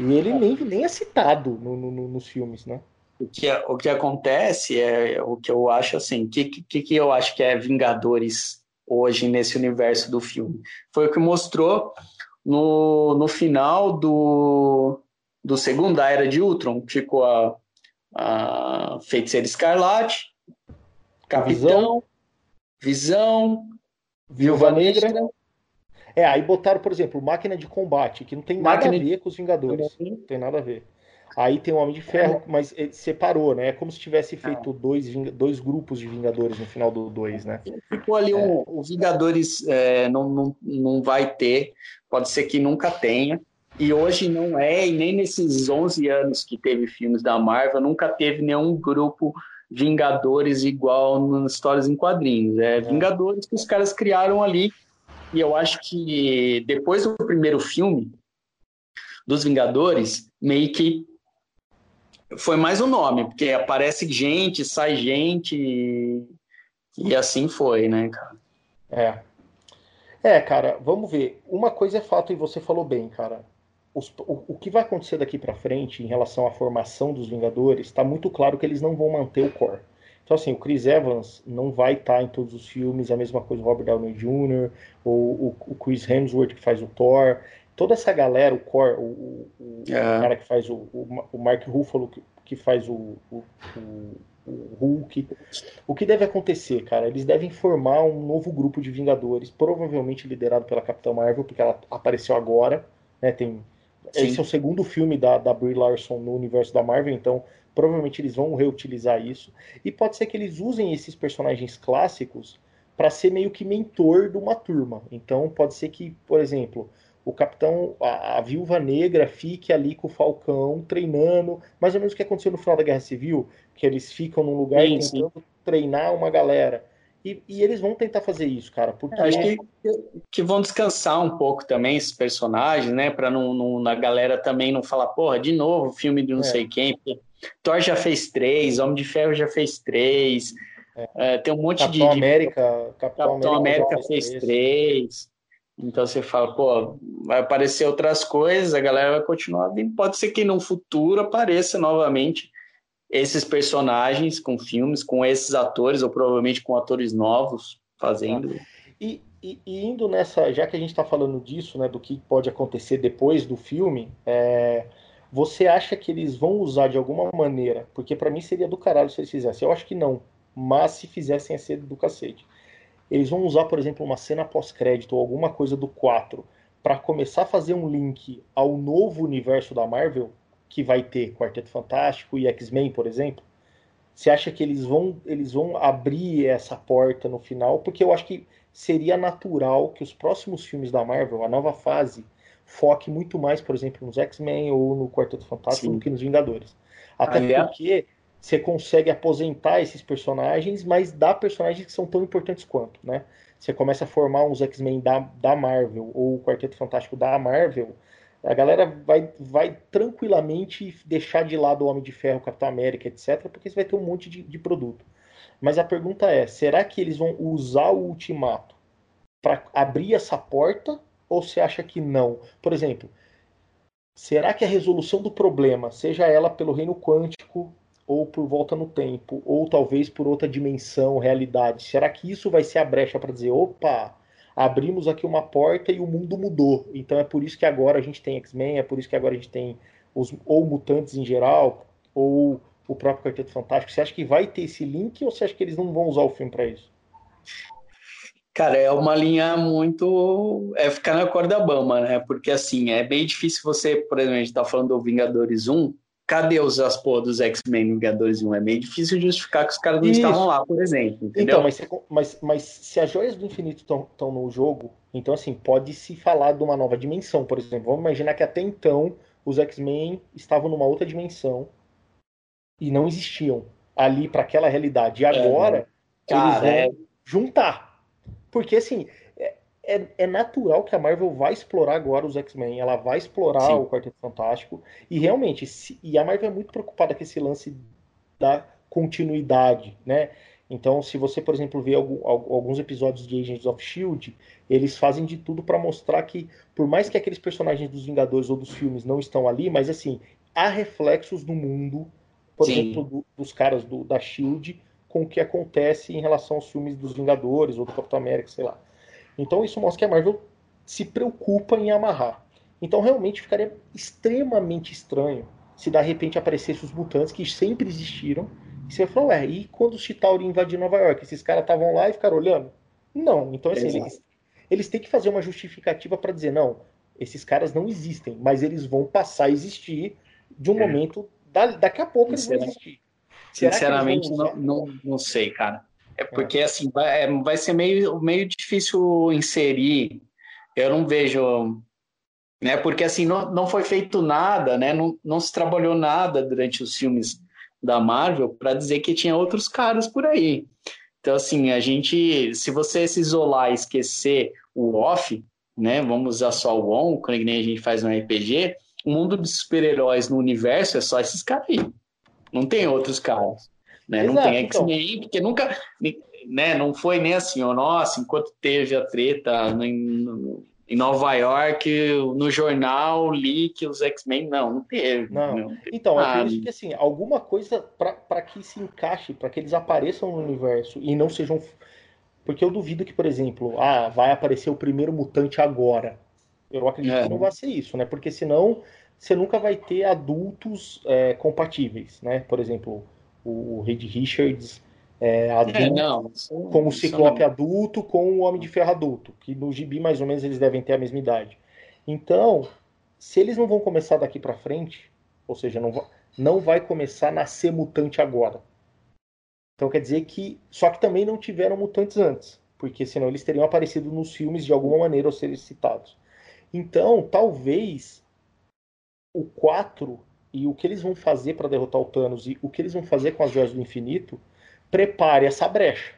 E ele nem, nem é citado no, no, nos filmes, né? O que, é, o que acontece é o que eu acho assim, o que, que, que eu acho que é Vingadores hoje nesse universo do filme? Foi o que mostrou no, no final do, do segundo, da Era de Ultron, ficou a, a Feiticeira Escarlate, Capitão, Visão, Viúva Negra. Negra. É, aí botaram, por exemplo, Máquina de Combate, que não tem nada Máquina a ver com os Vingadores. Não tem nada a ver. Aí tem o Homem de Ferro, é. mas separou, né? É como se tivesse feito ah. dois, dois grupos de Vingadores no final do dois, né? Ficou ali é. um, o Vingadores é, não, não, não vai ter, pode ser que nunca tenha. E hoje não é, e nem nesses 11 anos que teve filmes da Marvel, nunca teve nenhum grupo Vingadores igual nas histórias em quadrinhos. É, é Vingadores que os caras criaram ali. E eu acho que depois do primeiro filme dos Vingadores, meio que foi mais o nome, porque aparece gente, sai gente, e assim foi, né, cara? É. É, cara, vamos ver. Uma coisa é fato, e você falou bem, cara os, o, o, que vai acontecer daqui para frente em relação à formação dos Vingadores, está muito claro que eles não vão manter o core. Então, assim, o Chris Evans não vai estar tá em todos os filmes, a mesma coisa o Robert Downey Jr., ou o, o Chris Hemsworth que faz o Thor. Toda essa galera, o core, o, o é. cara que faz o, o, Mark Ruffalo que, que faz o, o, o Hulk. O que deve acontecer, cara? Eles devem formar um novo grupo de Vingadores, provavelmente liderado pela Capitã Marvel, porque ela apareceu agora, né? Tem Sim. Esse é o segundo filme da, da Brie Larson no universo da Marvel, então provavelmente eles vão reutilizar isso. E pode ser que eles usem esses personagens clássicos para ser meio que mentor de uma turma. Então pode ser que, por exemplo, o Capitão, a, a, Viúva Negra fique ali com o Falcão treinando, mais ou menos o que aconteceu no final da Guerra Civil, que eles ficam num lugar sim, tentando sim. treinar uma galera. E, e, eles vão tentar fazer isso, cara. Porque... Acho que, que vão descansar um pouco também esses personagens, né? Pra não, não, a galera também não falar, porra, de novo, filme de não é. sei quem. Thor já fez três, Homem de Ferro já fez três. É. É, tem um monte Capitão de. América, Capitão, Capitão América, América fez três. três. Então você fala, pô, vai aparecer outras coisas, a galera vai continuar vindo. Pode ser que no futuro apareça novamente esses personagens com filmes, com esses atores, ou provavelmente com atores novos fazendo. Ah. E, e, e, indo nessa, já que a gente está falando disso, né, do que pode acontecer depois do filme, é, você acha que eles vão usar de alguma maneira? Porque para mim seria do caralho se eles fizessem. Eu acho que não, mas se fizessem ia ser do cacete. Eles vão usar, por exemplo, uma cena pós-crédito ou alguma coisa do 4 para começar a fazer um link ao novo universo da Marvel que vai ter Quarteto Fantástico e X-Men, por exemplo? Você acha que eles vão, eles vão abrir essa porta no final? Porque eu acho que seria natural que os próximos filmes da Marvel, a nova fase, foque muito mais, por exemplo, nos X-Men ou no Quarteto Fantástico Sim. do que nos Vingadores. Até porque você consegue aposentar esses personagens, mas dá personagens que são tão importantes quanto, né? Você começa a formar uns X-Men da, da Marvel ou o Quarteto Fantástico da Marvel, a galera vai, vai tranquilamente deixar de lado o Homem de Ferro, Capitão América, etc., porque você vai ter um monte de, de produto. Mas a pergunta é: será que eles vão usar o ultimato para abrir essa porta? Ou você acha que não? Por exemplo, será que a resolução do problema, seja ela pelo reino quântico, ou por volta no tempo, ou talvez por outra dimensão, realidade, será que isso vai ser a brecha para dizer: opa, abrimos aqui uma porta e o mundo mudou. Então é por isso que agora a gente tem X-Men, é por isso que agora a gente tem os ou mutantes em geral, ou o próprio Quarteto Fantástico. Você acha que vai ter esse link ou você acha que eles não vão usar o filme para isso? Cara, é uma linha muito. É ficar na corda bamba, né? Porque assim, é bem difícil você, por exemplo, a gente tá falando do Vingadores 1, cadê os as porra dos X-Men Vingadores 1? É meio difícil justificar que os caras não Isso. estavam lá, por exemplo. Entendeu? Então, mas, mas, mas se as joias do infinito estão no jogo, então assim, pode se falar de uma nova dimensão, por exemplo. Vamos imaginar que até então os X-Men estavam numa outra dimensão e não existiam. ali para aquela realidade. E agora é, cara, eles vão é... juntar. Porque assim, é, é, natural que a Marvel vai explorar agora os X-Men, ela vai explorar Sim. o Quarteto Fantástico. E realmente, se, e a Marvel é muito preocupada com esse lance da continuidade, né? Então, se você, por exemplo, vê alguns episódios de Agents of Shield, eles fazem de tudo para mostrar que, por mais que aqueles personagens dos Vingadores ou dos filmes não estão ali, mas assim, há reflexos no mundo, por Sim. exemplo, do, dos caras do, da Shield, com o que acontece em relação aos filmes dos Vingadores ou do Capitão América, sei lá. Então, isso mostra que a Marvel se preocupa em amarrar. Então, realmente ficaria extremamente estranho se de repente aparecessem os mutantes que sempre existiram e você falou, ué, e quando os Chitauri invadiram Nova York? Esses caras estavam lá e ficaram olhando? Não. Então, assim, eles, eles têm que fazer uma justificativa para dizer, não, esses caras não existem, mas eles vão passar a existir de um é. momento, da, daqui a pouco eles vão existir. Sinceramente, vão não, não, não sei, cara. É, é. porque, assim, vai, é, vai ser meio, meio difícil inserir. Eu não vejo né? Porque assim não, não foi feito nada, né? Não, não se trabalhou nada durante os filmes da Marvel para dizer que tinha outros caras por aí. Então, assim, a gente, se você se isolar e esquecer o off, né? Vamos usar só o on, quando a gente faz no RPG, o mundo dos super-heróis no universo é só esses caras aí. Não tem outros caras. Né? Exato, não tem X-Men, então. porque nunca. Né, não foi nem assim, ó, nossa, enquanto teve a treta no, em Nova York, no jornal, li que os X-Men. Não, não teve. Não. não teve então, nada. eu acredito que assim, alguma coisa para que se encaixe, para que eles apareçam no universo e não sejam. Porque eu duvido que, por exemplo, ah, vai aparecer o primeiro mutante agora. Eu acredito é. que não vai ser isso, né? Porque senão você nunca vai ter adultos é, compatíveis, né? Por exemplo, o Reed Richards é, adulto, é, não, com o Ciclope não. adulto com o Homem de Ferro adulto, que no gibi mais ou menos eles devem ter a mesma idade. Então, se eles não vão começar daqui para frente, ou seja, não, não vai começar a nascer mutante agora. Então quer dizer que. Só que também não tiveram mutantes antes, porque senão eles teriam aparecido nos filmes de alguma maneira ou serem citados. Então, talvez o 4 e o que eles vão fazer para derrotar o Thanos e o que eles vão fazer com as joias do infinito prepare essa brecha.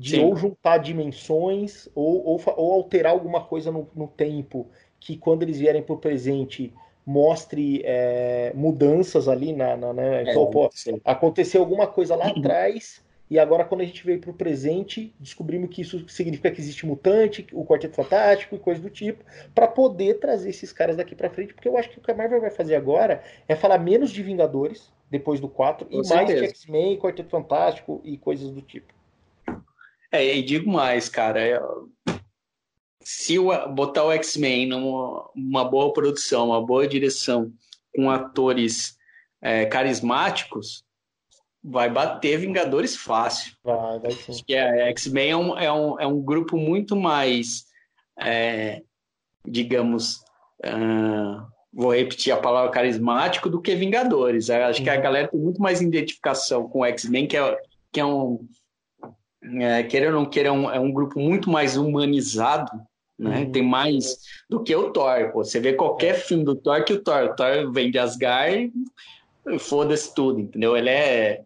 De Sim. ou juntar dimensões ou, ou, ou alterar alguma coisa no, no, tempo que quando eles vierem para o presente mostre é, mudanças ali na, na né? então, é, pô, aconteceu alguma coisa lá atrás e agora quando a gente veio para o presente descobrimos que isso significa que existe mutante o quarteto fantástico e coisa do tipo para poder trazer esses caras daqui para frente porque eu acho que o que a Marvel vai fazer agora é falar menos de Vingadores depois do 4, Com e certeza. mais X-Men, Quarteto Fantástico e coisas do tipo. É, e digo mais, cara, é, se o, botar o X-Men numa uma boa produção, uma boa direção, com atores é, carismáticos, vai bater Vingadores fácil. Vai, vai sim. Porque a X-Men é um, é, um, é um grupo muito mais, é, digamos, uh, vou repetir a palavra carismático do que Vingadores. Eu acho uhum. que a uhum. galera tem muito mais identificação com o X-Men, que é, que é um. É, querer ou não querer, é um, é um grupo muito mais humanizado, né? Uhum. Tem mais do que o Thor. Pô. Você vê qualquer é. filme do Thor que o Thor, o Thor vem de Asgard e foda-se tudo, entendeu? Ele é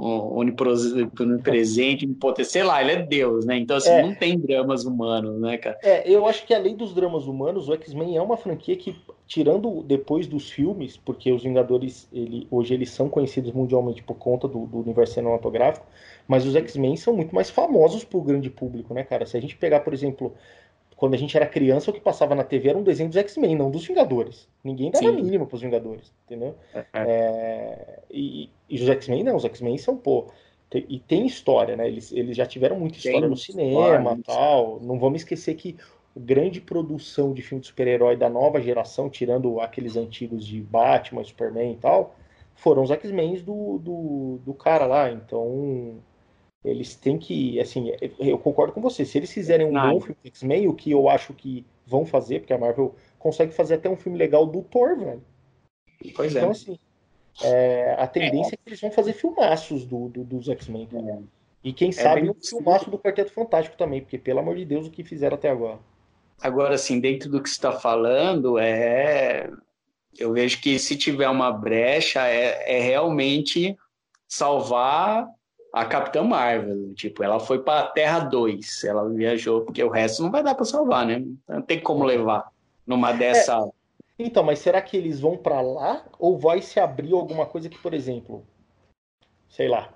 onipresente, onipotente, sei lá, ele é Deus, né? Então, assim, é. não tem dramas humanos, né, cara? É, eu acho que além dos dramas humanos, o X-Men é uma franquia que, tirando depois dos filmes, porque os Vingadores, ele, hoje eles são conhecidos mundialmente por conta do, do universo cinematográfico, mas os X-Men são muito mais famosos pro grande público, né, cara? Se a gente pegar, por exemplo, quando a gente era criança, o que passava na TV era um desenho dos X-Men, não dos Vingadores. Ninguém dava Sim. mínima pros Vingadores, entendeu? É, é. é e, e, os X-Men não, os X-Men são, pô. Tem, e tem história, né? Eles, eles já tiveram muita história tem no cinema e tal. Não vamos esquecer que grande produção de filme de super-herói da nova geração, tirando aqueles antigos de Batman, Superman e tal, foram os X-Men do, do, do cara lá. Então, eles têm que, assim, eu concordo com você. Se eles fizerem um bom filme X-Men, o que eu acho que vão fazer, porque a Marvel consegue fazer até um filme legal do Thor, velho. Pois então, é. assim, é, a tendência é. é. que eles vão fazer filmaços do, do dos X-Men. É. E quem é sabe um filmaço do Quarteto Fantástico também, porque, pelo amor de Deus, o que fizeram até agora. Agora, assim, dentro do que você está falando, é. Eu vejo que se tiver uma brecha, é, é realmente salvar a Capitã Marvel. Tipo, ela foi para Terra 2. Ela viajou, porque o resto não vai dar para salvar, né? Não tem como levar numa dessa. É. Então, mas será que eles vão para lá? Ou vai se abrir alguma coisa que, por exemplo, sei lá,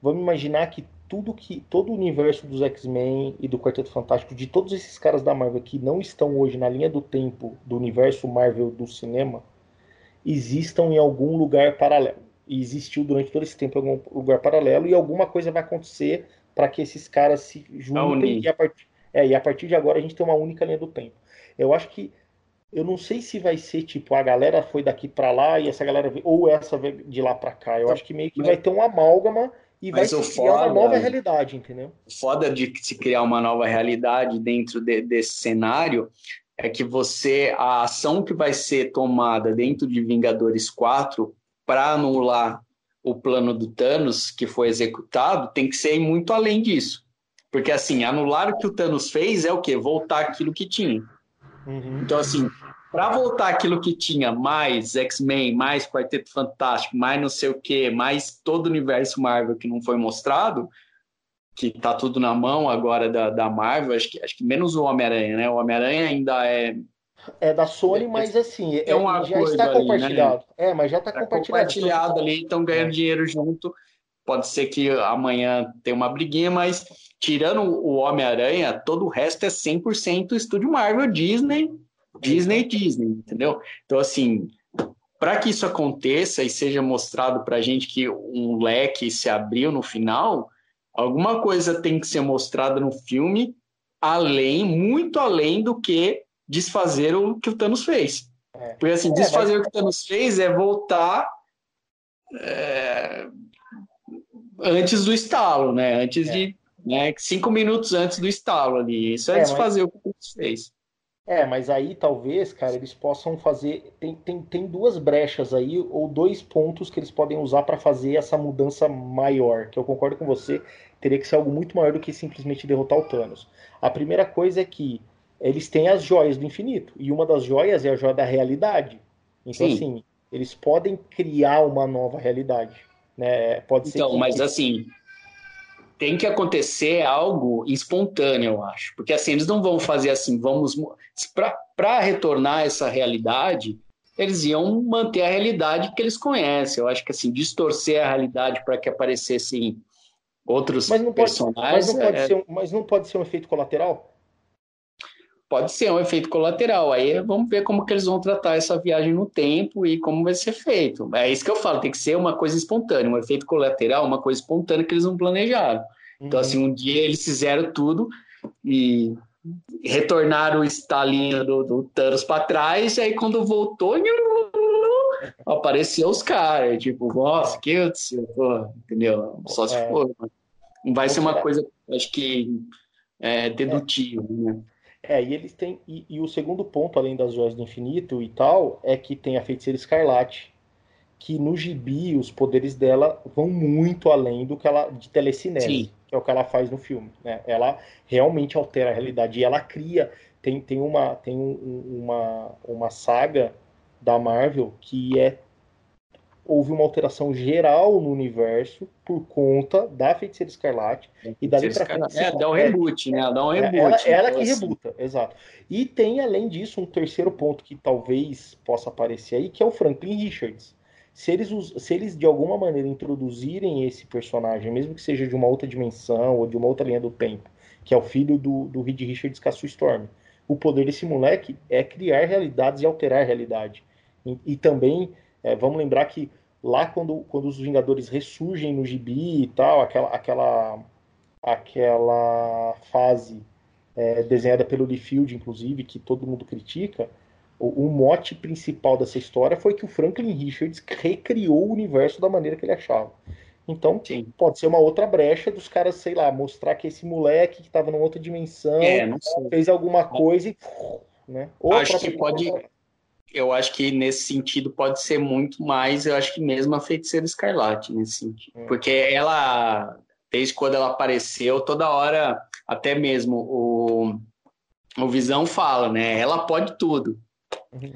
vamos imaginar que tudo que todo o universo dos X-Men e do Quarteto Fantástico, de todos esses caras da Marvel que não estão hoje na linha do tempo do universo Marvel do cinema, existam em algum lugar paralelo. E existiu durante todo esse tempo em algum lugar paralelo e alguma coisa vai acontecer para que esses caras se juntem e a, part... é, e a partir de agora a gente tem uma única linha do tempo. Eu acho que eu não sei se vai ser tipo a galera foi daqui para lá e essa galera ou essa veio de lá para cá. Eu acho que meio que vai ter um amálgama e vai se criar uma nova realidade, entendeu? Foda de se criar uma nova realidade dentro de, desse cenário é que você a ação que vai ser tomada dentro de Vingadores 4 para anular o plano do Thanos que foi executado tem que ser muito além disso. Porque assim, anular o que o Thanos fez é o quê? Voltar aquilo que tinha. Uhum. Então, assim, para voltar aquilo que tinha, mais X-Men, mais Quarteto Fantástico, mais não sei o que, mais todo o universo Marvel que não foi mostrado, que tá tudo na mão agora da, da Marvel, acho que, acho que menos o Homem-Aranha, né? O Homem-Aranha ainda é. É da Sony, mas assim, é, um já está ali, né? compartilhado. Né? É, mas já está tá compartilhado. compartilhado ali, estão ganhando é. dinheiro junto. Pode ser que amanhã tenha uma briguinha, mas tirando o Homem-Aranha, todo o resto é 100% estúdio Marvel, Disney, Disney, Disney, entendeu? Então, assim, para que isso aconteça e seja mostrado para a gente que um leque se abriu no final, alguma coisa tem que ser mostrada no filme, além, muito além do que desfazer o que o Thanos fez. É. Porque, assim, desfazer é, mas... o que o Thanos fez é voltar. É, antes do estalo, né? Antes é. de né? Cinco minutos antes do estalo ali. Isso é, é desfazer mas... o que o fez. É, mas aí talvez, cara, eles possam fazer. Tem, tem, tem duas brechas aí, ou dois pontos que eles podem usar para fazer essa mudança maior. Que eu concordo com você, teria que ser algo muito maior do que simplesmente derrotar o Thanos. A primeira coisa é que eles têm as joias do infinito, e uma das joias é a joia da realidade. Então, Sim. assim, eles podem criar uma nova realidade. Né? Pode então, que... mas assim, tem que acontecer algo espontâneo, eu acho. Porque assim, eles não vão fazer assim, vamos. Para retornar essa realidade, eles iam manter a realidade que eles conhecem. Eu acho que assim, distorcer a realidade para que aparecessem outros mas pode, personagens. Mas não, pode é... ser um, mas não pode ser um efeito colateral? Pode ser um efeito colateral. Aí vamos ver como que eles vão tratar essa viagem no tempo e como vai ser feito. É isso que eu falo, tem que ser uma coisa espontânea, um efeito colateral, uma coisa espontânea que eles não planejaram. Então, uhum. Assim, um dia eles fizeram tudo e retornaram o estalinho do, do Thanos para trás, e aí quando voltou, apareceu os caras, tipo, nossa, que eu entendeu? Só se é. for. Não vai ser uma coisa, acho que, é, dedutiva, né? É, e eles têm. E, e, o segundo ponto, além das joias do infinito e tal, é que tem a feiticeira escarlate. Que no gibi os poderes dela vão muito além do que ela. de telecinese, Sim. que é o que ela faz no filme. Né? Ela realmente altera a realidade. E ela cria. Tem, tem, uma, tem um, uma, uma saga da Marvel que é houve uma alteração geral no universo por conta da Feiticeira Escarlate e dali pra frente. É, dá um reboot, né? Dá um é, reboot. Ela, ela então, que assim... rebuta, exato. E tem, além disso, um terceiro ponto que talvez possa aparecer aí, que é o Franklin Richards. Se eles, se eles de alguma maneira introduzirem esse personagem, mesmo que seja de uma outra dimensão ou de uma outra linha do tempo, que é o filho do, do Reed Richards com a Sue Storm, o poder desse moleque é criar realidades e alterar a realidade. E, e também é, vamos lembrar que lá quando, quando os Vingadores ressurgem no gibi e tal, aquela, aquela, aquela fase é, desenhada pelo Lee Field, inclusive, que todo mundo critica, o, o, mote principal dessa história foi que o Franklin Richards recriou o universo da maneira que ele achava. Então, Sim. pode ser uma outra brecha dos caras, sei lá, mostrar que esse moleque que estava numa outra dimensão é, fez alguma coisa e. Né? Ou Acho que pode, eu acho que nesse sentido pode ser muito mais, eu acho que mesmo a feiticeira escarlate nesse sentido. Hum. Porque ela, desde quando ela apareceu, toda hora, até mesmo o, o Visão fala, né? Ela pode tudo. Uhum.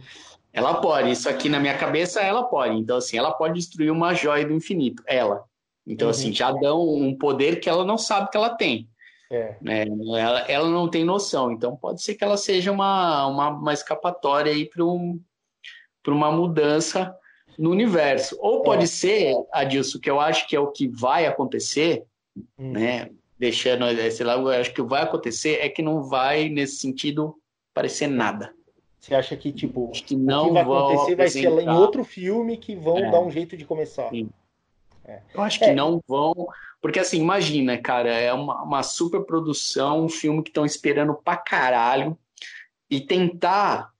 Ela pode, isso aqui na minha cabeça ela pode. Então, assim, ela pode destruir uma joia do infinito. Ela. Então, assim, uhum. assim, já dão um poder que ela não sabe que ela tem. É. Né? Ela, ela não tem noção. Então, pode ser que ela seja uma, uma, uma escapatória aí para um, uma mudança no universo. Ou pode é. ser, Adilson, que eu acho que é o que vai acontecer, hum. né? Deixando, sei lá, eu acho que vai acontecer é que não vai, nesse sentido, parecer nada. Você acha que, tipo, que não o que vai acontecer vai ser em outro filme que vão é. dar um jeito de começar? É. Eu acho que é. não vão. Porque, assim, imagina, cara, é uma, uma super produção, um filme que estão esperando pra caralho. E tentar.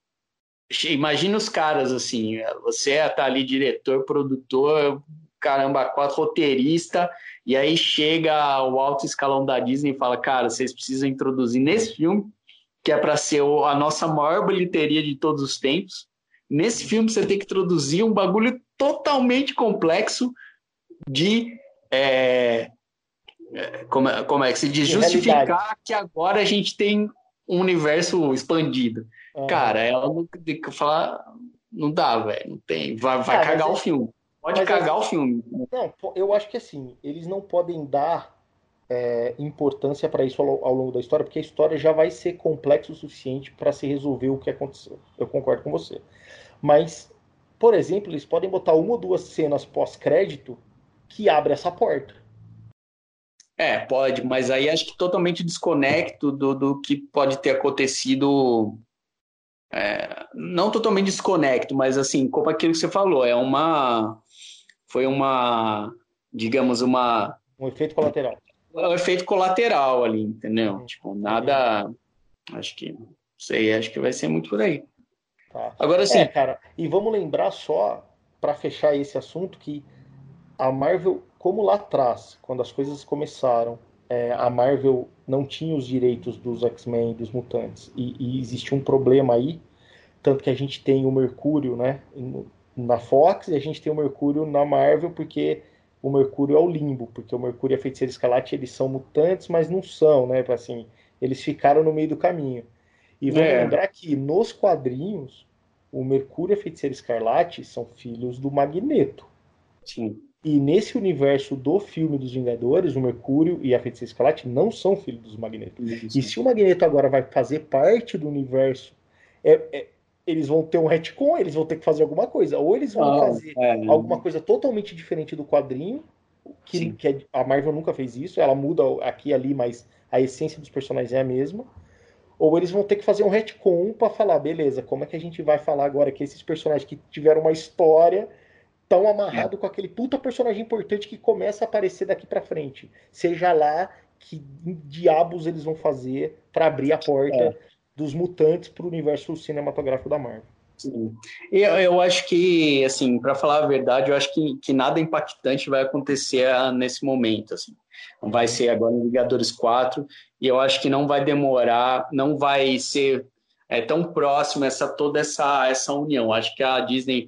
Imagina os caras, assim, você tá ali diretor, produtor, caramba, quatro roteirista, e aí chega o alto escalão da Disney e fala, cara, vocês precisam introduzir nesse filme que é para ser a nossa maior bilheteria de todos os tempos. Nesse filme você tem que introduzir um bagulho totalmente complexo de é, é como, é, como é que se diz justificar realidade. que agora a gente tem um universo expandido. Uhum. Cara, ela não tem que falar, não dá, velho, não tem, vai, vai ah, cagar o filme. Pode cagar assim, o filme. Não, eu acho que assim, eles não podem dar é, importância para isso ao, ao, longo da história, porque a história já vai ser complexa o suficiente para se resolver o que aconteceu. Eu concordo com você. Mas, por exemplo, eles podem botar uma ou duas cenas pós-crédito que abre essa porta. É, pode, mas aí acho que totalmente desconecto do, do que pode ter acontecido. É, não totalmente desconecto, mas assim, como aquilo que você falou, é uma. Foi uma. Digamos, uma. Um efeito colateral o efeito colateral ali, entendeu? Tipo, nada. Acho que. Não sei, acho que vai ser muito por aí. Tá. Agora sim. É, cara, e vamos lembrar só, para fechar esse assunto, que a Marvel, como lá atrás, quando as coisas começaram, é, a Marvel não tinha os direitos dos X-Men, dos mutantes, e, e existia um problema aí, tanto que a gente tem o Mercúrio, né, na Fox, e a gente tem o Mercúrio na Marvel, porque o Mercúrio é o limbo, porque o Mercúrio e a Feiticeira Escarlate eles são mutantes, mas não são, né? Assim, eles ficaram no meio do caminho. E vamos é. lembrar que nos quadrinhos, o Mercúrio e a Feiticeira Escarlate são filhos do Magneto. Sim. E nesse universo do filme dos Vingadores, o Mercúrio e a Feiticeira Escarlate não são filhos dos Magneto. Isso. E se o Magneto agora vai fazer parte do universo, é, é, eles vão ter um retcon, eles vão ter que fazer alguma coisa. Ou eles vão fazer é, alguma coisa totalmente diferente do quadrinho, que, que, é, a Marvel nunca fez isso, ela muda aqui e ali, mas a essência dos personagens é a mesma. Ou eles vão ter que fazer um retcon para falar, beleza, como é que a gente vai falar agora que esses personagens que tiveram uma história tão amarrado é. com aquele puta personagem importante que começa a aparecer daqui para frente. Seja lá que diabos eles vão fazer para abrir a porta é dos mutantes para o universo cinematográfico da Marvel. Sim. Eu, eu acho que, assim, para falar a verdade, eu acho que, que nada impactante vai acontecer ah, nesse momento, assim. Não vai ser agora em Vingadores 4, e eu acho que não vai demorar, não vai ser é, tão próximo essa toda essa, essa união. Acho que a Disney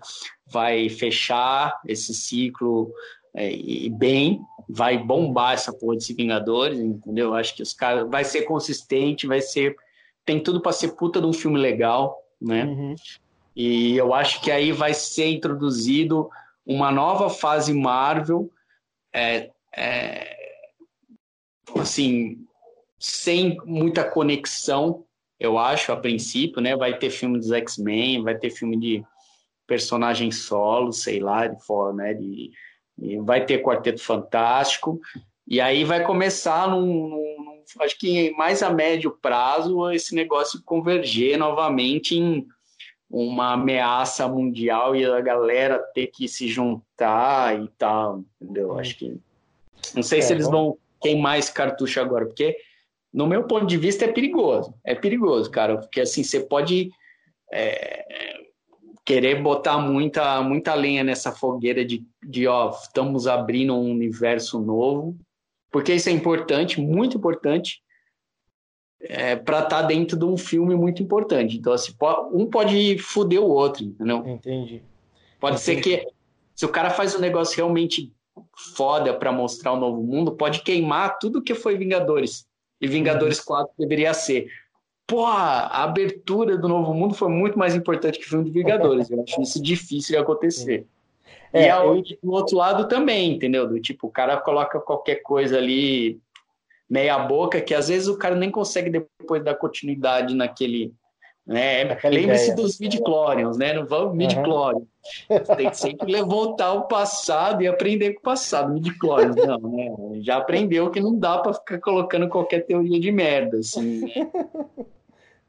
vai fechar esse ciclo é, e bem, vai bombar essa porra de Vingadores, entendeu? Acho que os caras vai ser consistente, vai ser tem tudo para ser puta de um filme legal, né? Uhum. E eu acho que aí vai ser introduzido uma nova fase Marvel, é, é, assim, sem muita conexão, eu acho, a princípio, né? Vai ter filme dos X-Men, vai ter filme de personagem solo, sei lá, de forma, né? De, de, vai ter Quarteto Fantástico, e aí vai começar num, num acho que mais a médio prazo esse negócio converger novamente em uma ameaça mundial e a galera ter que se juntar e tal, entendeu? Acho que não sei é, se eles vão queimar esse cartucho agora, porque no meu ponto de vista é perigoso, é perigoso, cara, porque assim você pode é, querer botar muita muita lenha nessa fogueira de, de ó, estamos abrindo um universo novo porque isso é importante, muito importante, é, para estar tá dentro de um filme muito importante. Então, assim, um pode foder o outro, entendeu? Entendi. Pode Entendi. ser que, se o cara faz um negócio realmente foda para mostrar o novo mundo, pode queimar tudo que foi Vingadores. E Vingadores uhum. 4 deveria ser. Pô, a abertura do Novo Mundo foi muito mais importante que o filme de Vingadores. Eu acho isso difícil de acontecer. É, e ao, eu... do outro lado também, entendeu? Do tipo, o cara coloca qualquer coisa ali meia boca que às vezes o cara nem consegue depois dar continuidade naquele né? Lembre-se dos midi-chlorians, né? Não vamos midi-chlorians. Uhum. Tem que sempre voltar ao passado e aprender com o passado. Midi-chlorians, não, né? Já aprendeu que não dá para ficar colocando qualquer teoria de merda, assim.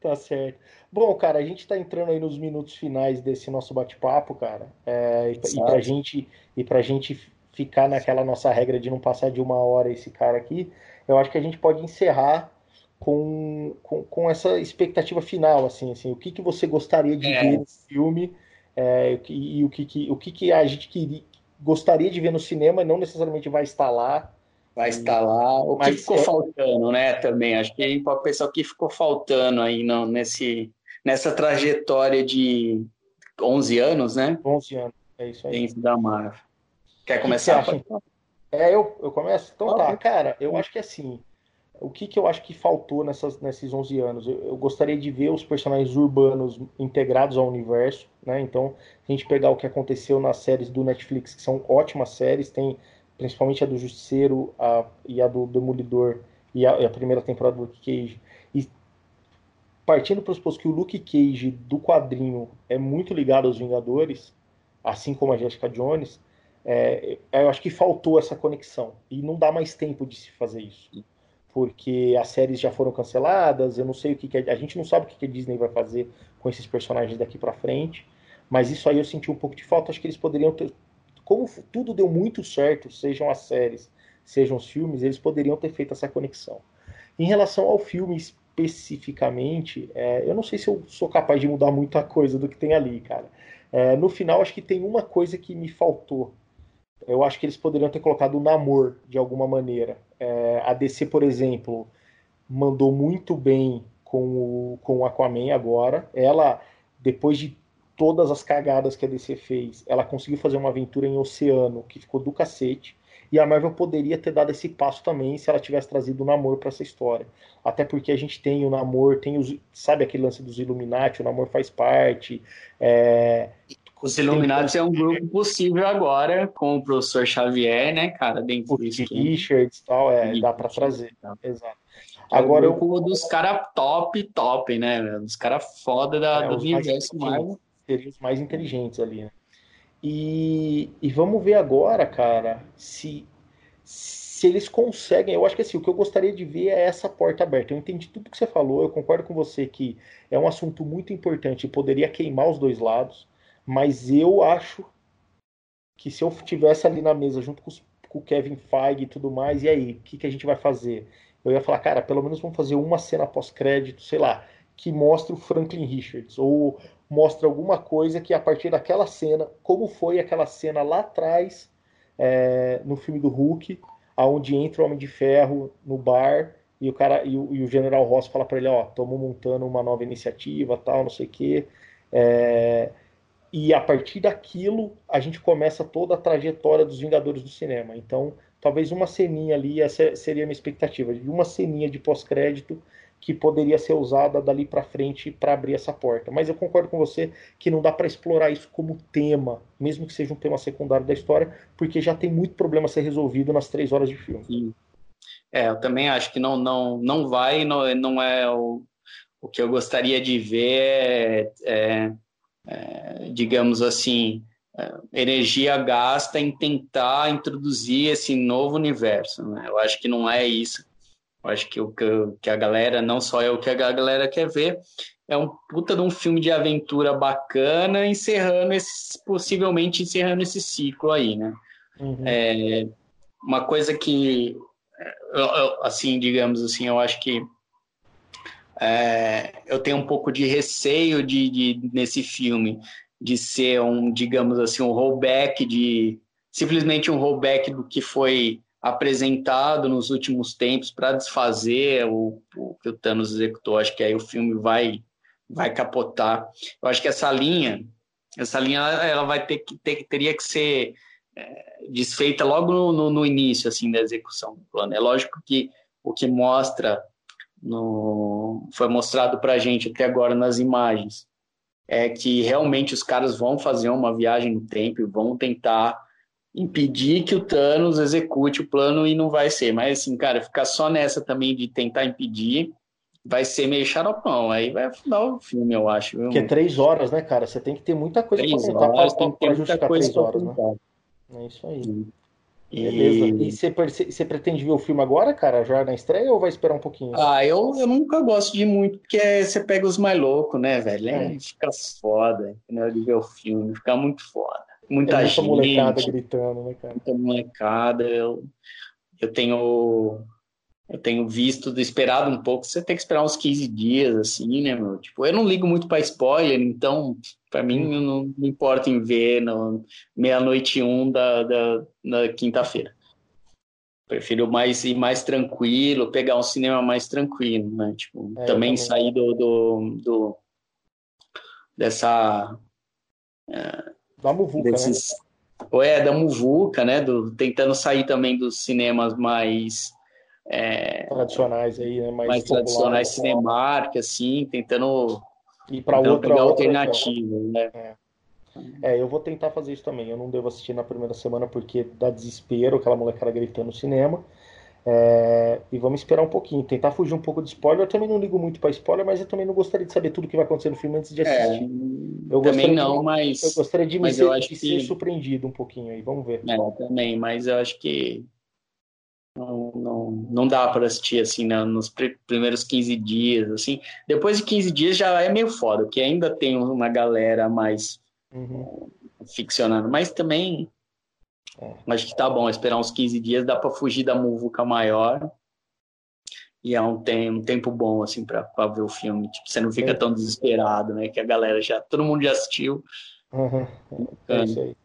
Tá certo. Bom, cara, a gente está entrando aí nos minutos finais desse nosso bate-papo, cara. É, e, e pra gente e pra gente ficar naquela nossa regra de não passar de uma hora esse cara aqui, eu acho que a gente pode encerrar com, com, com, essa expectativa final, assim, assim, o que, que você gostaria de é. ver no filme é, e, e, o, que, que, o que, que a gente queria, gostaria de ver no cinema e não necessariamente vai estar lá. Vai estar lá. O que ficou é... faltando, né, também, acho que a gente pode pensar o que ficou faltando aí não, nesse, nessa trajetória de 11 anos, né? 11 anos, é isso aí. Dentro da Marvel. Quer começar? Que que é, eu, eu começo? Então tá, cara, eu acho que assim, o que, que eu acho que faltou nessas, nesses 11 anos? Eu, eu, gostaria de ver os personagens urbanos integrados ao universo, né? Então, a gente pegar o que aconteceu nas séries do Netflix, que são ótimas séries, tem principalmente a do Justiceiro a, e a do Demolidor e a, e a primeira temporada do Luke Cage, e partindo para os que o Luke Cage do quadrinho é muito ligado aos Vingadores, assim como a Jessica Jones, é, eu acho que faltou essa conexão. E não dá mais tempo de se fazer isso. Porque as séries já foram canceladas, eu não sei o que, que a, a gente não sabe o que, que a Disney vai fazer com esses personagens daqui para frente, mas isso aí eu senti um pouco de falta, acho que eles poderiam ter, como tudo deu muito certo, sejam as séries, sejam os filmes, eles poderiam ter feito essa conexão. Em relação ao filme especificamente, é, eu não sei se eu sou capaz de mudar muita coisa do que tem ali, cara. É, no final, acho que tem uma coisa que me faltou. Eu acho que eles poderiam ter colocado o namor de alguma maneira. É, a DC, por exemplo, mandou muito bem com o, com o Aquaman agora. Ela, depois de todas as cagadas que a DC fez, ela conseguiu fazer uma aventura em oceano que ficou do cacete. E a Marvel poderia ter dado esse passo também se ela tivesse trazido o Namor para essa história. Até porque a gente tem o Namor, tem os. Sabe aquele lance dos Illuminati? O Namor faz parte. É, os Illuminati é um grupo possível agora, com o professor Xavier, né, cara, dentro do Richards e tal, é, dá para trazer. Tá. Exato. É agora o grupo eu... dos caras top, top, né, dos caras foda da, é, do universo Marvel. Seriam os mais inteligentes ali, né? E, e vamos ver agora, cara, se, se eles conseguem. Eu acho que assim, o que eu gostaria de ver é essa porta aberta. Eu entendi tudo que você falou, eu concordo com você que é um assunto muito importante e poderia queimar os dois lados. Mas eu acho que se eu tivesse ali na mesa junto com, os, com o Kevin Feige e tudo mais, e aí, o que, que a gente vai fazer? Eu ia falar, cara, pelo menos vamos fazer uma cena pós-crédito, sei lá, que mostre o Franklin Richards, ou mostre alguma coisa que a partir daquela cena, como foi aquela cena lá atrás, é, no filme do Hulk, aonde entra o Homem de Ferro no bar e o cara e o, e o General Ross fala para ele, ó, estamos montando uma nova iniciativa, tal, não sei o quê. É, e a partir daquilo a gente começa toda a trajetória dos Vingadores do cinema. Então, talvez uma ceninha ali, essa seria a minha expectativa, de uma ceninha de pós-crédito que poderia ser usada dali para frente para abrir essa porta. Mas eu concordo com você que não dá para explorar isso como tema, mesmo que seja um tema secundário da história, porque já tem muito problema a ser resolvido nas três horas de filme. Sim. É, eu também acho que não, não, não vai, não, não é o, o que eu gostaria de ver. É, é é, digamos assim, é, energia gasta em tentar introduzir esse novo universo. Né? Eu acho que não é isso. Eu acho que o que a galera, não só é o que a galera quer ver, é um puta de um filme de aventura bacana, encerrando esse, possivelmente encerrando esse ciclo aí, né? Uhum. É, uma coisa que, assim, digamos assim, eu acho que é, eu tenho um pouco de receio de, de, nesse filme de ser um, digamos assim, um rollback de simplesmente um rollback do que foi apresentado nos últimos tempos para desfazer o, o, que o Thanos executou. Acho que aí o filme vai vai capotar. Eu acho que essa linha, essa linha ela vai ter que ter, teria que ser é, desfeita logo no, no, no, início assim da execução do plano. É lógico que o que mostra no, foi mostrado para a gente até agora nas imagens. é que realmente os caras vão fazer uma viagem no tempo e vão tentar impedir que o Thanos execute o plano e não vai ser. Mas, assim, cara, ficar só nessa também de tentar impedir vai ser meio xaropão. Aí vai afundar o filme, eu acho. Viu? Porque é três horas, né, cara? Você tem que ter muita coisa três pra contar horas, pra, tem que ter muita coisa pra horas, né? É isso aí. E... Beleza. E você, você pretende ver o filme agora, cara? Já na estreia ou vai esperar um pouquinho? Ah, eu, eu nunca gosto de muito, porque você pega os mais loucos, né, velho? É. Fica foda, né, de ver o filme, fica muito foda. Muita, é muita gente. molecada gritando, né, cara? Muita molecada. Eu, eu tenho eu tenho visto, esperado um pouco, você tem que esperar uns 15 dias, assim, né, meu? Tipo, eu não ligo muito para spoiler, então, para mim, hum. não, não importa em ver no meia-noite um da, da, da quinta-feira. Prefiro mais ir mais tranquilo, pegar um cinema mais tranquilo, né? Tipo, é, também, também, sair do, do, do dessa... É, da muvuca, desses, né? Ou é, da muvuca, né? Do, tentando sair também dos cinemas mais é, tradicionais aí, né? Mais, mais tradicionais, Cinemark, assim, tentando ir para outra, outra alternativa, né? É. é. eu vou tentar fazer isso também. Eu não devo assistir na primeira semana porque dá desespero aquela molecada gritando no cinema. É, e vamos esperar um pouquinho, tentar fugir um pouco de spoiler. Eu também não ligo muito para spoiler, mas eu também não gostaria de saber tudo que vai acontecer no filme antes de é, assistir. É, eu também não, de, mas. Eu gostaria de me ser, de que... ser surpreendido um pouquinho aí, vamos ver. É, também, mas eu acho que não, não, não dá para assistir assim né, nos primeiros 15 dias, assim. Depois de 15 dias já é meio foda, porque ainda tem uma galera mais uhum. ficcionando, mas também é. acho que tá bom esperar uns 15 dias, dá para fugir da muvuca maior. E é um, tem, um tempo bom, assim, para ver o filme. Tipo, você não fica é. tão desesperado, né? Que a galera já. Todo mundo já assistiu. Uhum. É isso aí.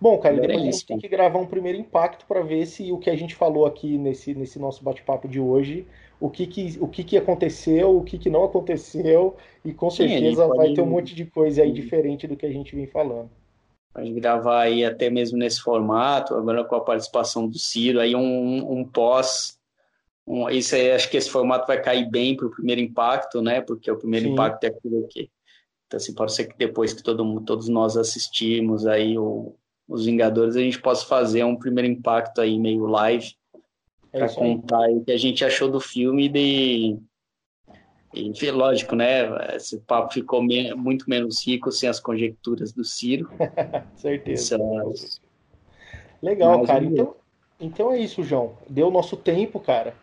Bom, cara, depois a gente tem que gravar um primeiro impacto para ver se o que a gente falou aqui nesse, nesse nosso bate-papo de hoje, o que que, o que que aconteceu, o que que não aconteceu, e com Sim, certeza pode... vai ter um monte de coisa aí diferente do que a gente vem falando. Pode gravar aí até mesmo nesse formato, agora com a participação do Ciro, aí um, um pós. Um, isso aí, acho que esse formato vai cair bem para o primeiro impacto, né? Porque o primeiro Sim. impacto é aquilo que. Então, assim, pode ser que depois que todo, todos nós assistimos aí o, os Vingadores, a gente possa fazer um primeiro impacto aí meio live é para contar aí. o que a gente achou do filme de e, lógico, né? Esse papo ficou me... muito menos rico sem as conjecturas do Ciro. Certeza. Essas... Legal, Mas, cara. Então, então é isso, João. Deu nosso tempo, cara.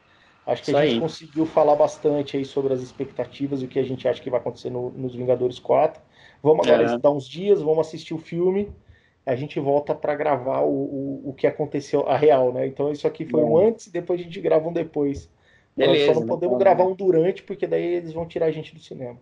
Acho que isso a gente aí. conseguiu falar bastante aí sobre as expectativas e o que a gente acha que vai acontecer no, nos Vingadores 4. Vamos agora é. dar uns dias, vamos assistir o filme a gente volta para gravar o, o, o, que aconteceu, a real, né? Então isso aqui foi um antes e depois a gente grava um depois. Beleza, Nós só não podemos então... gravar um durante, porque daí eles vão tirar a gente do cinema.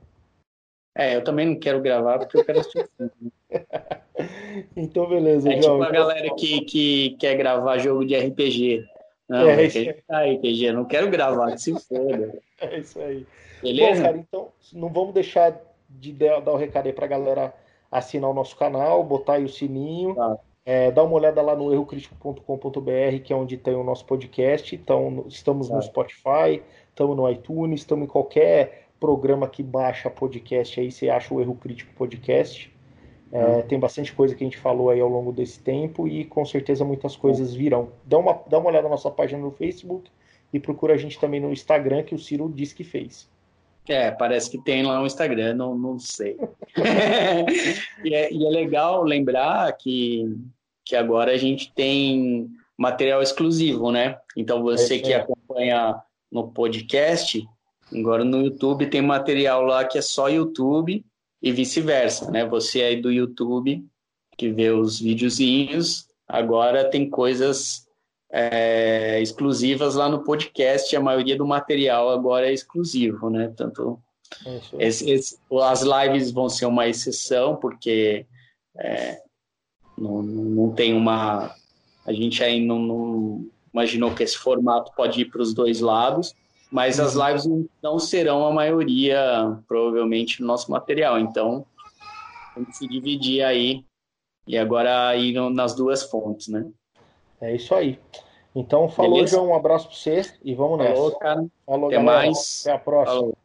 É, eu também não quero gravar porque eu quero assistir o filme. então, beleza, é João. tipo a então... galera que, que quer gravar jogo de RPG. Não, é, isso aí. RPG, não quero gravar, se foda. É isso aí. Beleza? Bom, cara, então não vamos deixar de dar o recado aí pra galera assinar o nosso canal, botar aí o sininho. Tá. É, dá uma olhada lá no errocritico.com.br, que é onde tem o nosso podcast. Então, estamos tá. no Spotify, estamos no iTunes, estamos em qualquer programa que baixa podcast aí, você acha o Erro Crítico Podcast. É, uhum. Tem bastante coisa que a gente falou aí ao longo desse tempo e com certeza muitas coisas virão. Dá uma, dá uma olhada na nossa página no Facebook e procura a gente também no Instagram, que o Ciro disse que fez. É, parece que tem lá no Instagram, não, não sei. e, é, e, é, legal lembrar que, que agora a gente tem material exclusivo, né? Então você é, que acompanha no podcast, agora no YouTube tem material lá que é só YouTube e vice-versa, né? Você aí do YouTube que vê os videozinhos, agora tem coisas é, exclusivas lá no podcast. A maioria do material agora é exclusivo, né? Tanto esse, esse, as lives vão ser uma exceção, porque é, não, não tem uma. A gente aí não, não, imaginou que esse formato pode ir para os dois lados, mas as uhum. lives não serão a maioria, provavelmente, do nosso material. Então, tem que se dividir aí. E agora aí nas duas fontes, né? É isso aí. Então, falou, Beleza? João. Um abraço para você e vamos nessa. Falou, cara. Falou, Até galera. mais. Até a próxima. Falou.